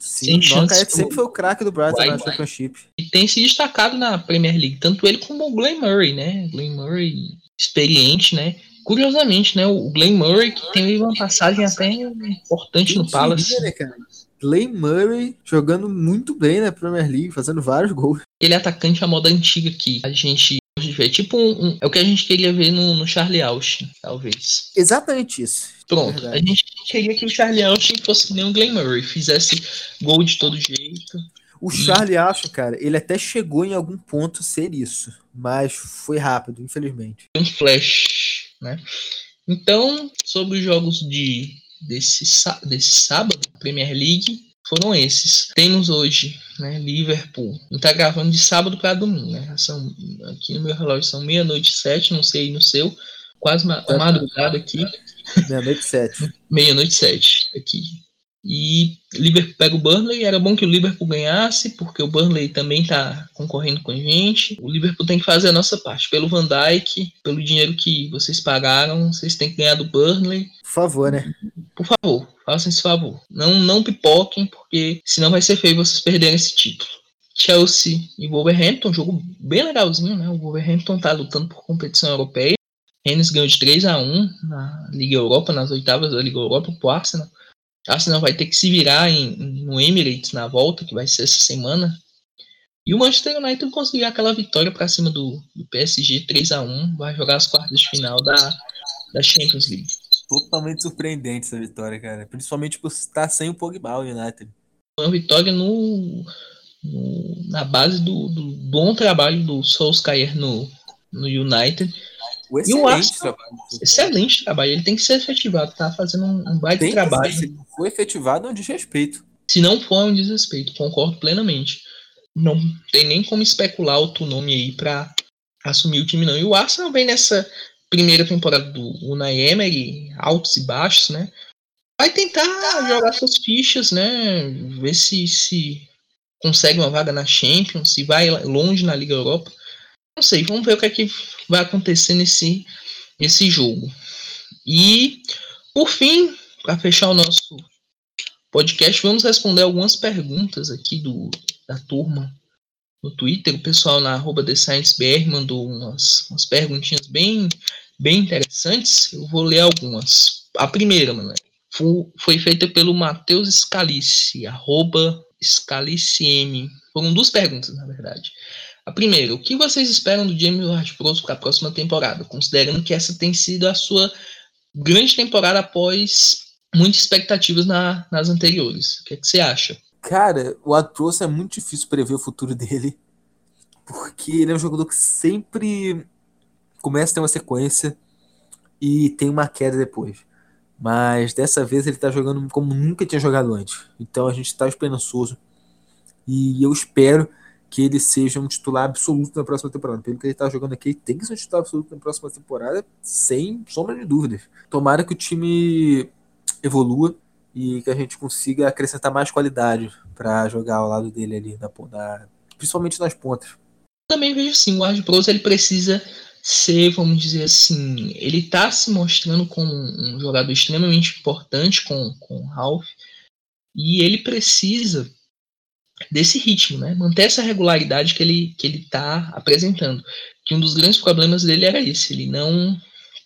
Sim, o Nokai sempre foi o craque do Brighton na Championship. E tem se destacado na Premier League, tanto ele como o Glenn Murray, né? Glenn Murray experiente, né? Curiosamente, né? O Glenn Murray que tem uma passagem até importante no Palace. Né, cara? Clay Murray jogando muito bem na Premier League, fazendo vários gols. Ele é atacante à moda antiga que a gente vê. Tipo um, um, é o que a gente queria ver no, no Charlie Austin, talvez. Exatamente isso. Pronto. É a gente queria que o Charlie Austin fosse nem o Glenn Murray, fizesse gol de todo jeito. O Charlie Austin, cara, ele até chegou em algum ponto a ser isso, mas foi rápido, infelizmente. Um flash, né? Então, sobre os jogos de desse, desse sábado, Premier League, foram esses. Temos hoje, né, Liverpool. Não tá gravando de sábado para domingo, né? São, aqui no meu relógio são meia-noite sete, não sei no seu. Quase ma madrugada aqui. Meia-noite sete. <laughs> meia-noite sete aqui. E Liverpool pega o Burnley. Era bom que o Liverpool ganhasse, porque o Burnley também está concorrendo com a gente. O Liverpool tem que fazer a nossa parte. Pelo Van Dijk, pelo dinheiro que vocês pagaram, vocês têm que ganhar do Burnley. Por favor, né? Por favor, façam esse favor. Não, não pipoquem, porque senão vai ser feio vocês perderem esse título. Chelsea e Wolverhampton, jogo bem legalzinho, né? O Wolverhampton tá lutando por competição europeia. Rennes ganhou de 3 a 1 na Liga Europa, nas oitavas da Liga Europa pro Arsenal. Arsenal vai ter que se virar em, no Emirates na volta, que vai ser essa semana. E o Manchester United conseguiu aquela vitória para cima do, do, PSG 3 a 1 vai jogar as quartas de final da, da Champions League. Totalmente surpreendente essa vitória, cara. Principalmente por estar sem o Pogba, o United. Foi uma vitória no, no, na base do, do, bom trabalho do Solskjaer no, no United. O excelente, o Arsenal, trabalho. excelente trabalho. Ele tem que ser efetivado, tá fazendo um, um baita trabalho. Se for efetivado, é um desrespeito. Se não for, é um desrespeito, concordo plenamente. Não tem nem como especular outro nome aí para assumir o time, não. E o Arsenal vem nessa primeira temporada do Unai Emery, altos e baixos, né? Vai tentar jogar suas fichas, né? Ver se, se consegue uma vaga na Champions, se vai longe na Liga Europa. Não sei, vamos ver o que é que vai acontecer nesse, nesse jogo. E, por fim, para fechar o nosso podcast, vamos responder algumas perguntas aqui do, da turma no Twitter. O pessoal na TheScienceBR mandou umas, umas perguntinhas bem, bem interessantes. Eu vou ler algumas. A primeira, mano, foi feita pelo Matheus Scalice, arroba ScaliceM. Foram duas perguntas, na verdade. A primeira, o que vocês esperam do James Ward-Prowse para a próxima temporada, considerando que essa tem sido a sua grande temporada após muitas expectativas na, nas anteriores? O que, é que você acha? Cara, o Ward-Prowse é muito difícil prever o futuro dele, porque ele é um jogador que sempre começa a ter uma sequência e tem uma queda depois. Mas dessa vez ele tá jogando como nunca tinha jogado antes. Então a gente tá esperançoso. E eu espero que ele seja um titular absoluto na próxima temporada. Pelo que ele tá jogando aqui, ele tem que ser um titular absoluto na próxima temporada, sem sombra de dúvidas. Tomara que o time evolua e que a gente consiga acrescentar mais qualidade para jogar ao lado dele ali, na, na, principalmente nas pontas. Também vejo sim, o Ward Bros ele precisa ser, vamos dizer assim, ele está se mostrando como um jogador extremamente importante com, com o Ralph e ele precisa desse ritmo, né? Manter essa regularidade que ele que ele está apresentando. Que um dos grandes problemas dele era esse, ele não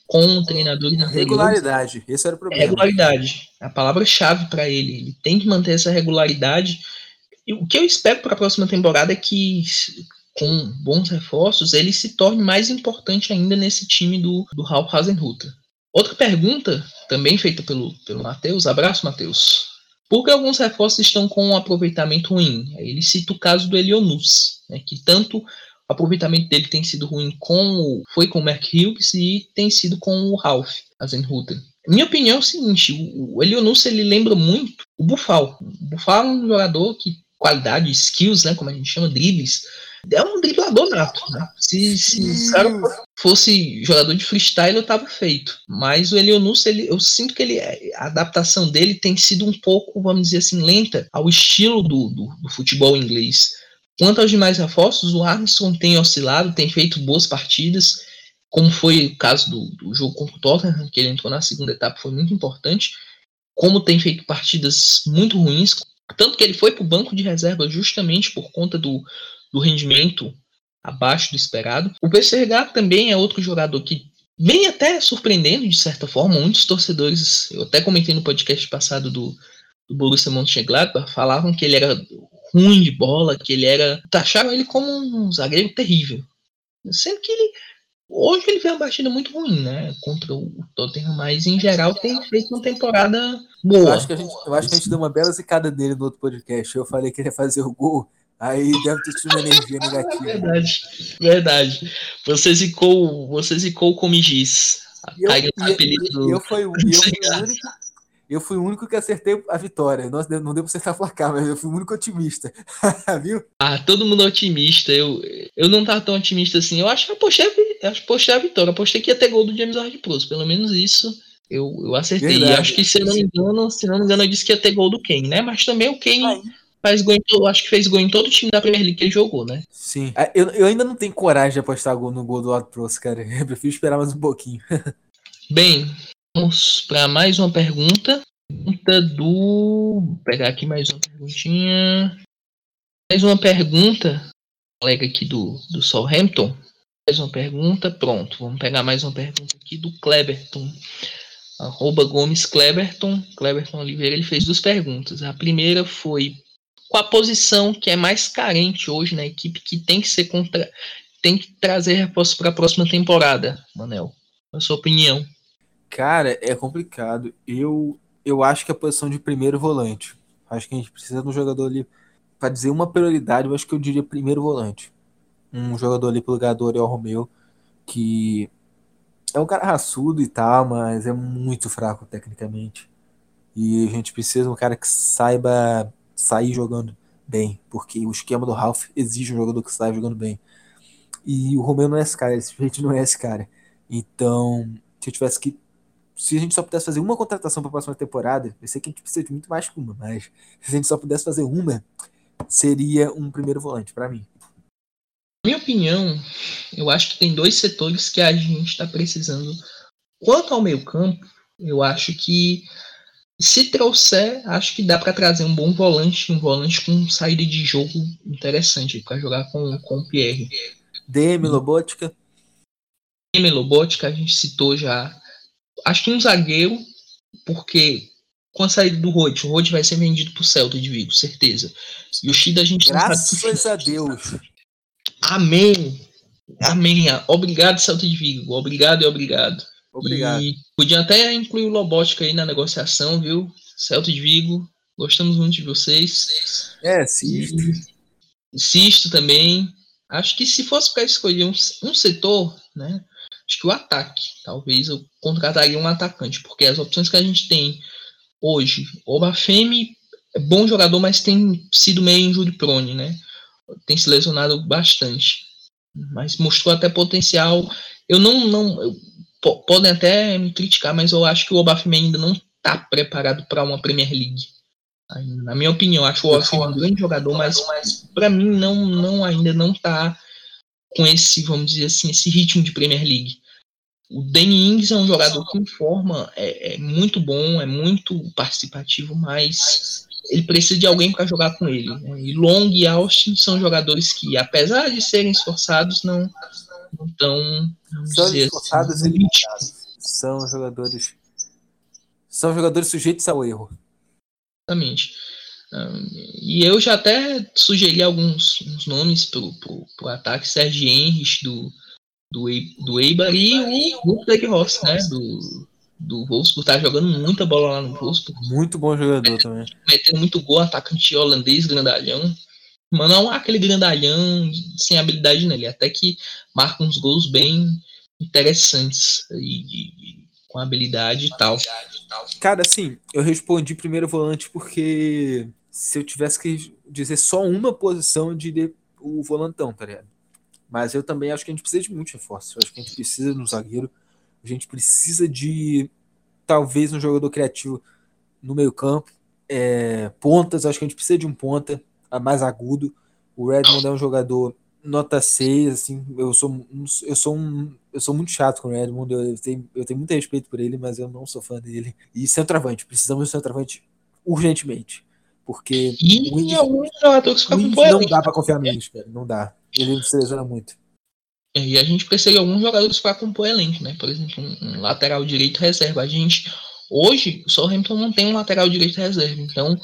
com o treinador regularidade, esse era o problema. Regularidade, a palavra-chave para ele. Ele tem que manter essa regularidade. E o que eu espero para a próxima temporada é que com bons reforços, ele se torne mais importante ainda nesse time do, do Ralf Hasenhutter. Outra pergunta, também feita pelo, pelo Matheus, abraço Matheus. Por que alguns reforços estão com um aproveitamento ruim? Ele cita o caso do Elionus, né, que tanto o aproveitamento dele tem sido ruim com o, foi com o Mark Hughes e tem sido com o Ralph Hasenhutter. Minha opinião é o seguinte, o Elionus ele lembra muito o Bufal. O Bufal é um jogador que qualidade, skills, né, como a gente chama, dribles, é um driblador nato, né? Se, se o cara fosse jogador de freestyle, eu tava feito. Mas o Elionus, ele, eu sinto que ele, a adaptação dele tem sido um pouco, vamos dizer assim, lenta ao estilo do, do, do futebol inglês. Quanto aos demais reforços, o Armstrong tem oscilado, tem feito boas partidas, como foi o caso do, do jogo contra o Tottenham, que ele entrou na segunda etapa, foi muito importante. Como tem feito partidas muito ruins, tanto que ele foi para o banco de reserva justamente por conta do, do rendimento abaixo do esperado. O PCH também é outro jogador que vem até surpreendendo de certa forma. Muitos torcedores, eu até comentei no podcast passado do, do Borussia Mönchengladbach, falavam que ele era ruim de bola, que ele era. taxaram ele como um zagueiro terrível. Sendo que ele. Hoje ele fez uma partida muito ruim, né? Contra o Tottenham, mas em geral tem feito uma temporada boa. Eu acho que a gente, eu acho que a gente deu uma bela zicada dele no outro podcast. Eu falei que ele ia fazer o gol Aí deve ter tido uma energia <laughs> negativa. Verdade, verdade. Você zicou, você zicou como giz. Eu, eu, eu, fui, eu, fui o único, eu fui o único que acertei a vitória. Não, não deu pra acertar placar, mas eu fui o único otimista. <laughs> Viu? Ah, todo mundo é otimista. Eu, eu não tava tão otimista assim. Eu acho que apostei, apostei a vitória. Apostei que ia ter gol do James Ward-Prowse. Pelo menos isso eu, eu acertei. Verdade. Acho que, se eu não me engano, se não me engano, eu disse que ia ter gol do Kane, né? Mas também o Kane... faz gol em todo, acho que fez gol em todo o time da Premier League que ele jogou, né? Sim. É, eu, eu ainda não tenho coragem de apostar gol no gol do Lado Pros, cara. <laughs> Eu prefiro esperar mais um pouquinho. <laughs> Bem, vamos para mais uma pergunta. Pergunta do. Vou pegar aqui mais uma perguntinha. Mais uma pergunta, colega aqui do, do Southampton. Mais uma pergunta, pronto. Vamos pegar mais uma pergunta aqui do Kleberton. Arroba Gomes Kleberton. Kleberton Oliveira, ele fez duas perguntas. A primeira foi qual a posição que é mais carente hoje na equipe que tem que ser contra, tem que trazer reforços para a próxima temporada, Manel? A sua opinião? Cara, é complicado. Eu, eu acho que a posição de primeiro volante. Acho que a gente precisa de um jogador ali. Para dizer uma prioridade, eu acho que eu diria primeiro volante. Um jogador ali pro lugar do Oriol Romeu, que é um cara raçudo e tal, mas é muito fraco tecnicamente. E a gente precisa de um cara que saiba sair jogando bem, porque o esquema do Ralph exige um jogador que saia jogando bem. E o Romeu não é esse cara, esse gente não é esse cara. Então, se eu tivesse que. Se a gente só pudesse fazer uma contratação para a próxima temporada, eu sei que a gente precisa de muito mais que uma, mas se a gente só pudesse fazer uma, seria um primeiro volante para mim. Minha opinião, eu acho que tem dois setores que a gente está precisando. Quanto ao meio-campo, eu acho que se trouxer, acho que dá para trazer um bom volante, um volante com saída de jogo interessante para jogar com, com o Pierre. DM Lobotka. DM Lobotka, a gente citou já. Acho que um zagueiro, porque com a saída do Rode, o Rode vai ser vendido pro Celta de Vigo, certeza. E o Shida a gente Graças a Deus. Amém. Amém. Obrigado, Celta de Vigo. Obrigado e obrigado. Obrigado. E podia até incluir o Lobótica aí na negociação, viu? Celta de Vigo. Gostamos muito de vocês. É, Sisto. Sisto também. Acho que se fosse para escolher um, um setor, né? Acho que o ataque. Talvez eu contrataria um atacante, porque as opções que a gente tem hoje, o Bafemi é bom jogador, mas tem sido meio injury prone, né? Tem se lesionado bastante. Mas mostrou até potencial. Eu não. não eu, podem até me criticar, mas eu acho que o Obafemi ainda não está preparado para uma Premier League. Na minha opinião, acho o Obafemi um grande jogador, mas, mas para mim não, não ainda não está com esse, vamos dizer assim, esse ritmo de Premier League. O Danny Ings é um jogador que em forma é, é muito bom, é muito participativo, mas ele precisa de alguém para jogar com ele. Né? E Long e Austin são jogadores que, apesar de serem esforçados, não estão. São assim, esforçados assim, e limitados. São jogadores. São jogadores sujeitos ao erro. Exatamente. Um, e eu já até sugeri alguns nomes para o ataque: Sérgio Henrich do, do, do Eibar e o Ludwig Ross, né? Do, do Wolfsburg, tá jogando muita bola lá no Wolfsburg. Muito bom jogador metendo, também. Metendo muito gol, atacante holandês, grandalhão. Mano, não é aquele grandalhão sem habilidade nele, até que marca uns gols bem interessantes e, e, com habilidade e tal. Cara, assim, eu respondi primeiro volante porque se eu tivesse que dizer só uma posição, eu diria o volantão, tá ligado? Mas eu também acho que a gente precisa de muito reforço. Eu acho que a gente precisa de um zagueiro a gente precisa de talvez um jogador criativo no meio-campo. É, pontas, acho que a gente precisa de um ponta mais agudo. O Redmond é um jogador nota 6, assim, eu sou, eu sou, um, eu sou muito chato com o Redmond, eu tenho, eu tenho muito respeito por ele, mas eu não sou fã dele. E centroavante, precisamos de centroavante urgentemente. Porque e o Ings, não dá para confiar no Ings, cara, não dá. Ele se lesiona muito. É, e a gente precisa de alguns jogadores para compor elenco, né? Por exemplo, um, um, lateral direito reserva. A gente, hoje, o Southampton não tem um lateral direito reserva, então.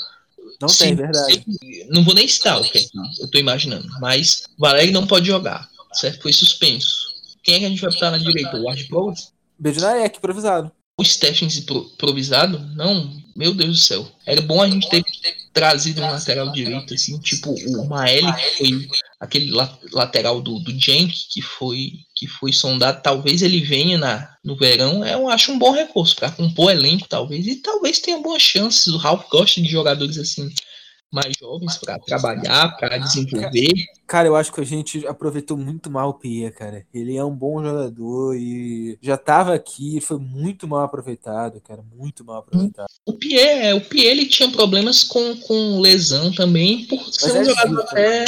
Não tem, verdade. não vou nem citar o que é eu estou imaginando, mas Valério não pode jogar, certo? Foi suspenso. Quem é que a gente vai botar na direita? O Ward Prowse? Bednaek, improvisado. O Stephens improvisado? Não, meu Deus do céu. Era bom a gente ter trazido um lateral direito, assim, tipo o Maeli, que foi aquele lateral do, do Jenk, que foi, que foi sondado. Talvez ele venha na, no verão. É, eu acho um bom recurso para compor elenco, talvez. E talvez tenha boas chances. O Ralph gosta de jogadores assim mais jovens para trabalhar, para desenvolver. Cara, eu acho que a gente aproveitou muito mal o Pia, cara. Ele é um bom jogador e já estava aqui, foi muito mal aproveitado, cara, muito mal aproveitado. O Pia, o Pia ele tinha problemas com, com lesão também, por ser um é jogador até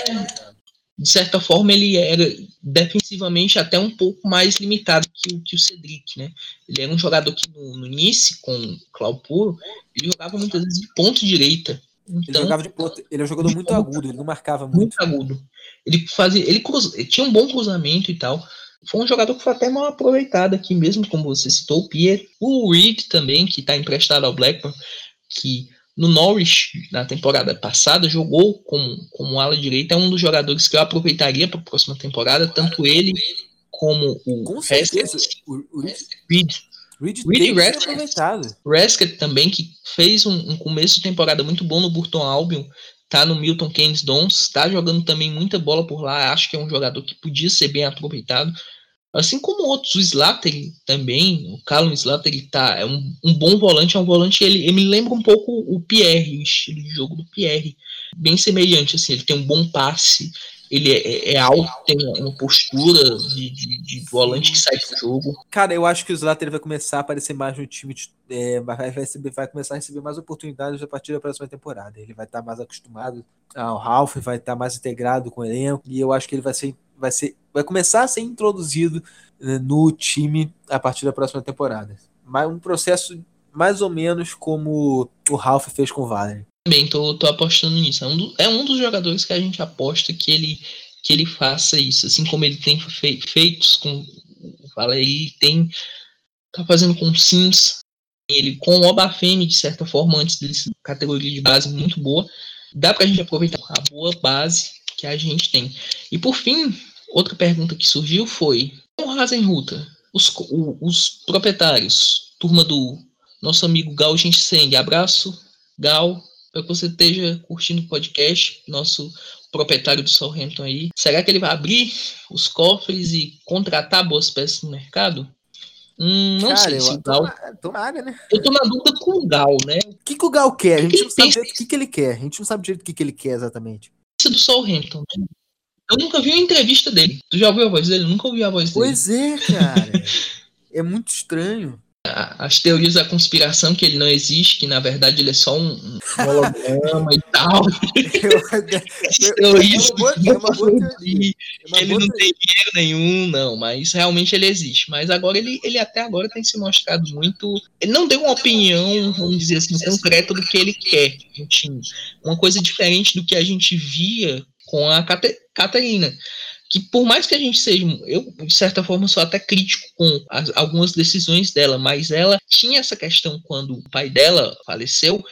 de certa forma ele era defensivamente até um pouco mais limitado que o, que o Cedric, né? Ele era um jogador que no, no Nice com o Cláudio Puro, ele jogava muitas vezes de ponto direita Então, ele jogava de ponta, ele é um jogador muito agudo, ele não marcava muito. Muito agudo. Ele fazia, ele, cruz, ele tinha um bom cruzamento e tal. Foi um jogador que foi até mal aproveitado aqui mesmo, como você citou, o Pierre. O Reed também, que está emprestado ao Blackburn, que no Norwich, na temporada passada, jogou como, como ala direita. É um dos jogadores que eu aproveitaria para a próxima temporada, tanto ele como o Com certeza, o, o Reed. Reed, Reed Rasket, Rasket também, que fez um, um, começo de temporada muito bom no Burton Albion, tá no Milton Keynes Dons, tá jogando também muita bola por lá, acho que é um jogador que podia ser bem aproveitado. Assim como outros, o Slattery também, o Callum Slattery tá, é um, um, bom volante, é um volante, ele, ele me lembra um pouco o Pierre, o estilo de jogo do Pierre, bem semelhante, assim, ele tem um bom passe, ele é, é alto, tem uma postura de, de, de, volante que sai do jogo. Cara, eu acho que o Zlatan vai começar a aparecer mais no time, de, é, vai, receber, vai começar a receber mais oportunidades a partir da próxima temporada. Ele vai estar mais acostumado ao Ralph, vai estar mais integrado com o elenco, e eu acho que ele vai ser, vai ser, vai começar a ser introduzido né, no time a partir da próxima temporada. Mas um processo mais ou menos como o Ralph fez com o Valerie. Também tô, tô apostando nisso. É um, do, é um dos jogadores que a gente aposta que ele, que ele faça isso. Assim como ele tem fe, feitos com o Valeri, tem. tá fazendo com o Sims, ele com o Obafemi, de certa forma, antes desse categoria de base muito boa. Dá pra gente aproveitar a boa base que a gente tem. E por fim, outra pergunta que surgiu foi: o Rasenhuta, os, os proprietários, turma do nosso amigo Gal Ginseng, abraço, Gal, para que você esteja curtindo o podcast, nosso proprietário do Southampton aí. Será que ele vai abrir os cofres e contratar boas peças no mercado? Hum, não Cara, sei se o Gal. Tomara, né? Eu tô na dúvida com o Gal, né? O que, que o Gal quer? A gente não sabe o que, que ele quer. A gente não sabe direito o que, que ele quer exatamente. Do Southampton, né? Eu nunca vi uma entrevista dele. Tu já ouviu a voz dele? Eu nunca ouvi a voz dele. Pois é, cara. <laughs> é muito estranho as teorias da conspiração que ele não existe, que na verdade ele é só um, um holograma e tal. <laughs> teorias é uma boa teoria. É ele não tem dinheiro nenhum, não, mas realmente ele existe. Mas agora ele, ele até agora tem se mostrado muito. Ele não deu uma opinião, vamos dizer assim, concreta do que ele quer no time. Uma coisa diferente do que a gente via com a Caterina que por mais que a gente seja, eu de certa forma sou até crítico com as, algumas decisões dela, mas ela tinha essa questão quando o pai dela faleceu,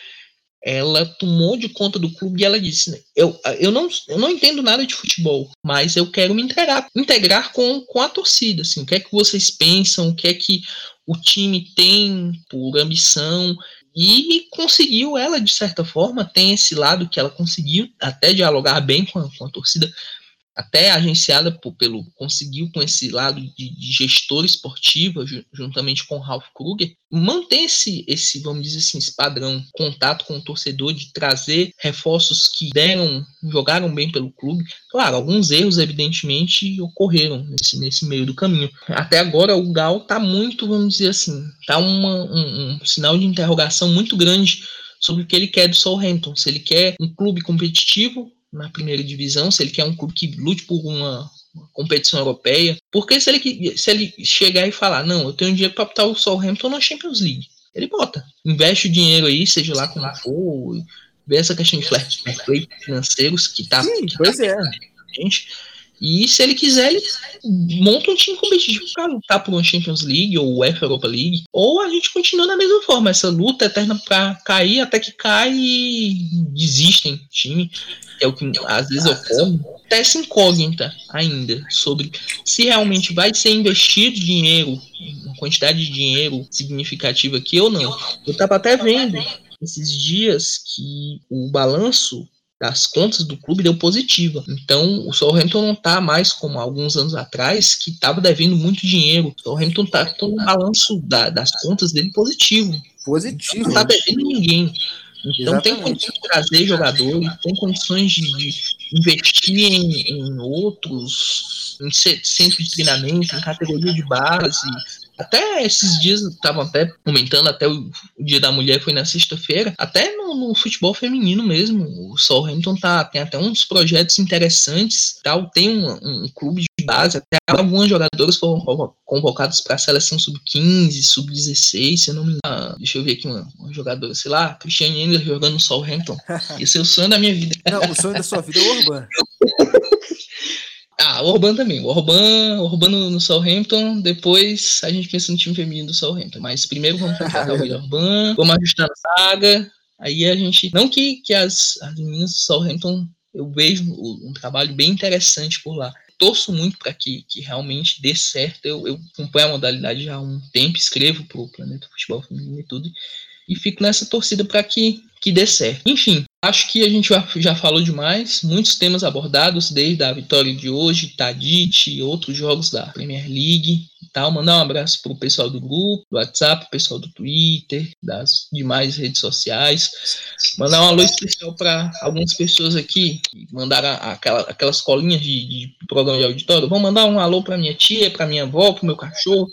ela tomou de conta do clube e ela disse: né, eu, eu, não, eu não entendo nada de futebol, mas eu quero me integrar, integrar com, com a torcida. Assim, o que é que vocês pensam? O que é que o time tem por ambição? E conseguiu, ela de certa forma, tem esse lado que ela conseguiu até dialogar bem com a, com a torcida, até agenciada por, pelo conseguiu com esse lado de, de gestor esportiva juntamente com Ralph Kruger manter esse, esse vamos dizer assim esse padrão contato com o torcedor de trazer reforços que deram jogaram bem pelo clube. Claro alguns erros evidentemente ocorreram nesse, nesse meio do caminho. Até agora o Gal tá muito vamos dizer assim tá uma, um, um sinal de interrogação muito grande sobre o que ele quer do Southampton. Se ele quer um clube competitivo na primeira divisão, se ele quer um clube que lute por uma, uma competição europeia. Porque se ele, se ele chegar e falar, não, eu tenho dinheiro para botar o Southampton na Champions League, ele bota. Investe o dinheiro aí, seja lá como for, vê essa questão de fair play financeiros que tá. Sim, que pois tá é. Gente. E se ele quiser, ele monta um time competitivo para lutar por uma Champions League ou UEFA Europa League. Ou a gente continua da mesma forma, essa luta eterna para cair até que cai e desistem time é o que às vezes ocorre, até essa incógnita ainda sobre se realmente vai ser investido dinheiro, uma quantidade de dinheiro significativa aqui ou não. Eu estava até vendo esses dias que o balanço das contas do clube deu positiva. Então, o Southampton não está mais como alguns anos atrás, que estava devendo muito dinheiro. O Southampton está com o balanço da, das contas dele positivo. Positivo. Não está devendo ninguém. Então Exatamente. tem condições de trazer jogadores, tem condições de, de investir em, em, outros, em centros de treinamento, em categoria de base. Até esses dias estavam até comentando, até o, Dia da Mulher foi na sexta-feira, até no, no, futebol feminino mesmo. O Southampton tá, tem até uns projetos interessantes, tal, tem um, um clube de base, até algumas jogadoras foram convocadas para a seleção sub-15, sub-16, se eu não me engano. Deixa eu ver aqui uma, uma jogadora, sei lá, Christiane Engler jogando no Southampton. <laughs> Esse é o sonho da minha vida. Não, o sonho da sua vida é o Urban. <laughs> Ah, o Orban também. O Orban, Orban no, no Southampton, depois a gente pensa no time feminino do Southampton. Mas primeiro vamos <laughs> contratar o Orban, vamos ajustar a saga. Aí a gente. Não que, que as, as meninas do Southampton eu vejo um trabalho bem interessante por lá. Torço muito para que, que realmente dê certo. Eu, eu acompanho a modalidade já há um tempo, escrevo para o Planeta Futebol Feminino e tudo, e fico nessa torcida para que, que dê certo. Enfim, Acho que a gente já falou demais, muitos temas abordados, desde a vitória de hoje, Tadite e outros jogos da Premier League e tal. Mandar um abraço pro pessoal do grupo, do WhatsApp, pessoal do Twitter, das demais redes sociais. Mandar um alô especial para algumas pessoas aqui que mandaram aquela, aquelas colinhas de, de, programa de auditório. Vou mandar um alô para minha tia, para minha avó, pro meu cachorro.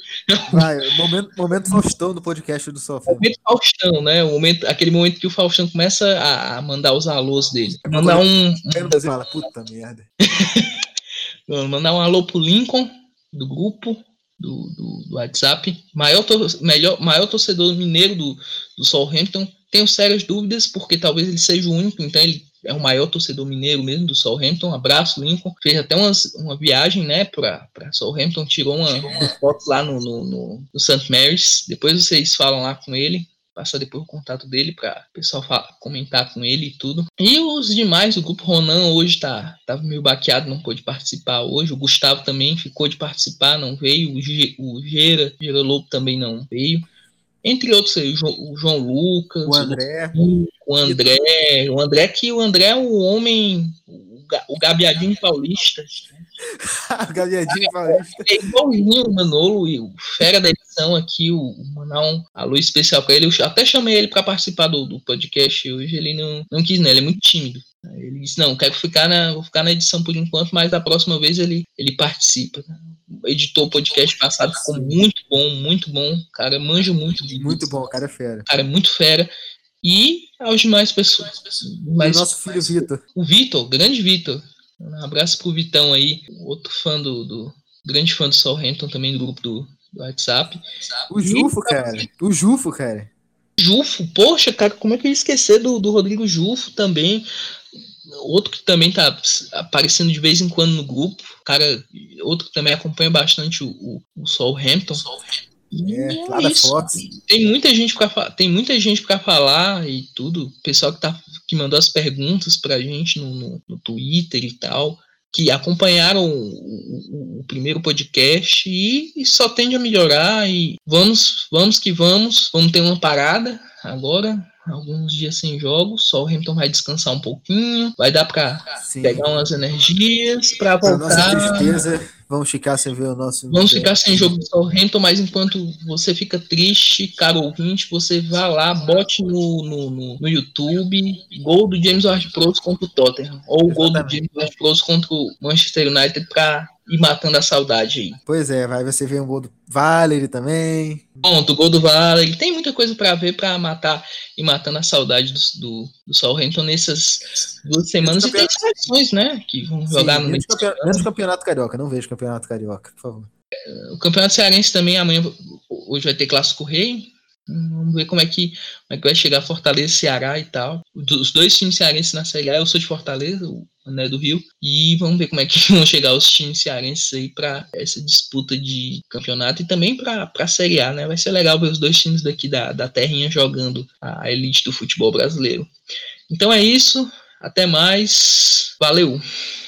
Vai, momento, momento Faustão do podcast do Sofá. Momento Faustão, né? O momento, aquele momento que o Faustão começa a, mandar os alôs dele. Mandar um. um... Fala, puta merda. <laughs> mandar um alô pro Lincoln, do grupo, do, do, do WhatsApp. Maior, tor melhor, maior torcedor mineiro do, do Southampton. Tenho sérias dúvidas, porque talvez ele seja o único, então ele é o maior torcedor mineiro mesmo do Southampton. Abraço, Lincoln. Fez até umas, uma viagem, né, para Southampton, tirou uma, uma foto lá no, no, no, no St. Mary's. Depois vocês falam lá com ele passar depois o contato dele para o pessoal falar, comentar com ele e tudo. E os demais, o grupo Ronan hoje tá tava meio baqueado, não pôde participar hoje. O Gustavo também ficou de participar, não veio. O, G, o Gera, Gera Lobo também não veio. Entre outros, o João, o João Lucas, o André, o, o André, o André que o André é o homem, o Gabiadinho Paulista. <laughs> Gabiadinho Paulista. É igualzinho o Manolo e o fera da edição aqui, o mandar um alô especial para ele. Eu até chamei ele para participar do, do, podcast hoje, ele não, não quis, né? Ele é muito tímido. Ele disse, não, quero ficar na, vou ficar na edição por enquanto, mas da próxima vez ele, ele participa. Editou o podcast passado, ficou muito bom, muito bom. Cara, manja muito. Muito bom, cara é fera. Cara, é muito fera e aos demais pessoas. Mas, o nosso filho Vitor. O Vitor, grande Vitor. Um abraço pro Vitão aí, outro fã do, do grande fã do Southampton também do grupo do, do WhatsApp. O Jufo, e, cara. O Jufo, cara. Jufo, poxa, cara, como é que eu ia esquecer do, do Rodrigo Jufo também? Outro que também tá aparecendo de vez em quando no grupo, cara, outro que também acompanha bastante o, o, o Southampton. É lá da Fox. Tem muita gente para tem muita gente para falar e tudo. O pessoal que tá que mandou as perguntas pra gente no, no, no Twitter e tal, que acompanharam o, o, o primeiro podcast e, e, só tende a melhorar e vamos, vamos que vamos, vamos ter uma parada agora, alguns dias sem jogos, só o Hamilton vai descansar um pouquinho, vai dar para pegar umas energias para voltar. Pra nossa tristeza, Vamos ficar sem ver o nosso. Vamos ficar sem jogo do Southampton, mas enquanto você fica triste, caro ouvinte, você vá lá, bote no, no, no, no YouTube gol do James Ward-Prowse contra o Tottenham, ou Exatamente. gol do James Ward-Prowse contra o Manchester United para ir matando a saudade aí. Pois é, vai você ver um gol do Valery também. Ponto, o gol do Valery. Tem muita coisa para ver para matar e matando a saudade do, do, do Southampton nessas duas semanas. E tem seleções, né? Que vão jogar Sim, no meio. Campeonato, menos campeonato carioca, não vejo campeonato carioca, por favor. O campeonato cearense também amanhã hoje vai ter clássico rei. Vamos ver como é que, como é que vai chegar Fortaleza, Ceará e tal. Os dois times cearenses na Série A, eu sou de Fortaleza, o né, do Rio. E vamos ver como é que <laughs> vão chegar os times cearenses aí para essa disputa de campeonato e também para a Série A, né? Vai ser legal ver os dois times daqui da, da terrinha jogando a elite do futebol brasileiro. Então é isso. Até mais. Valeu!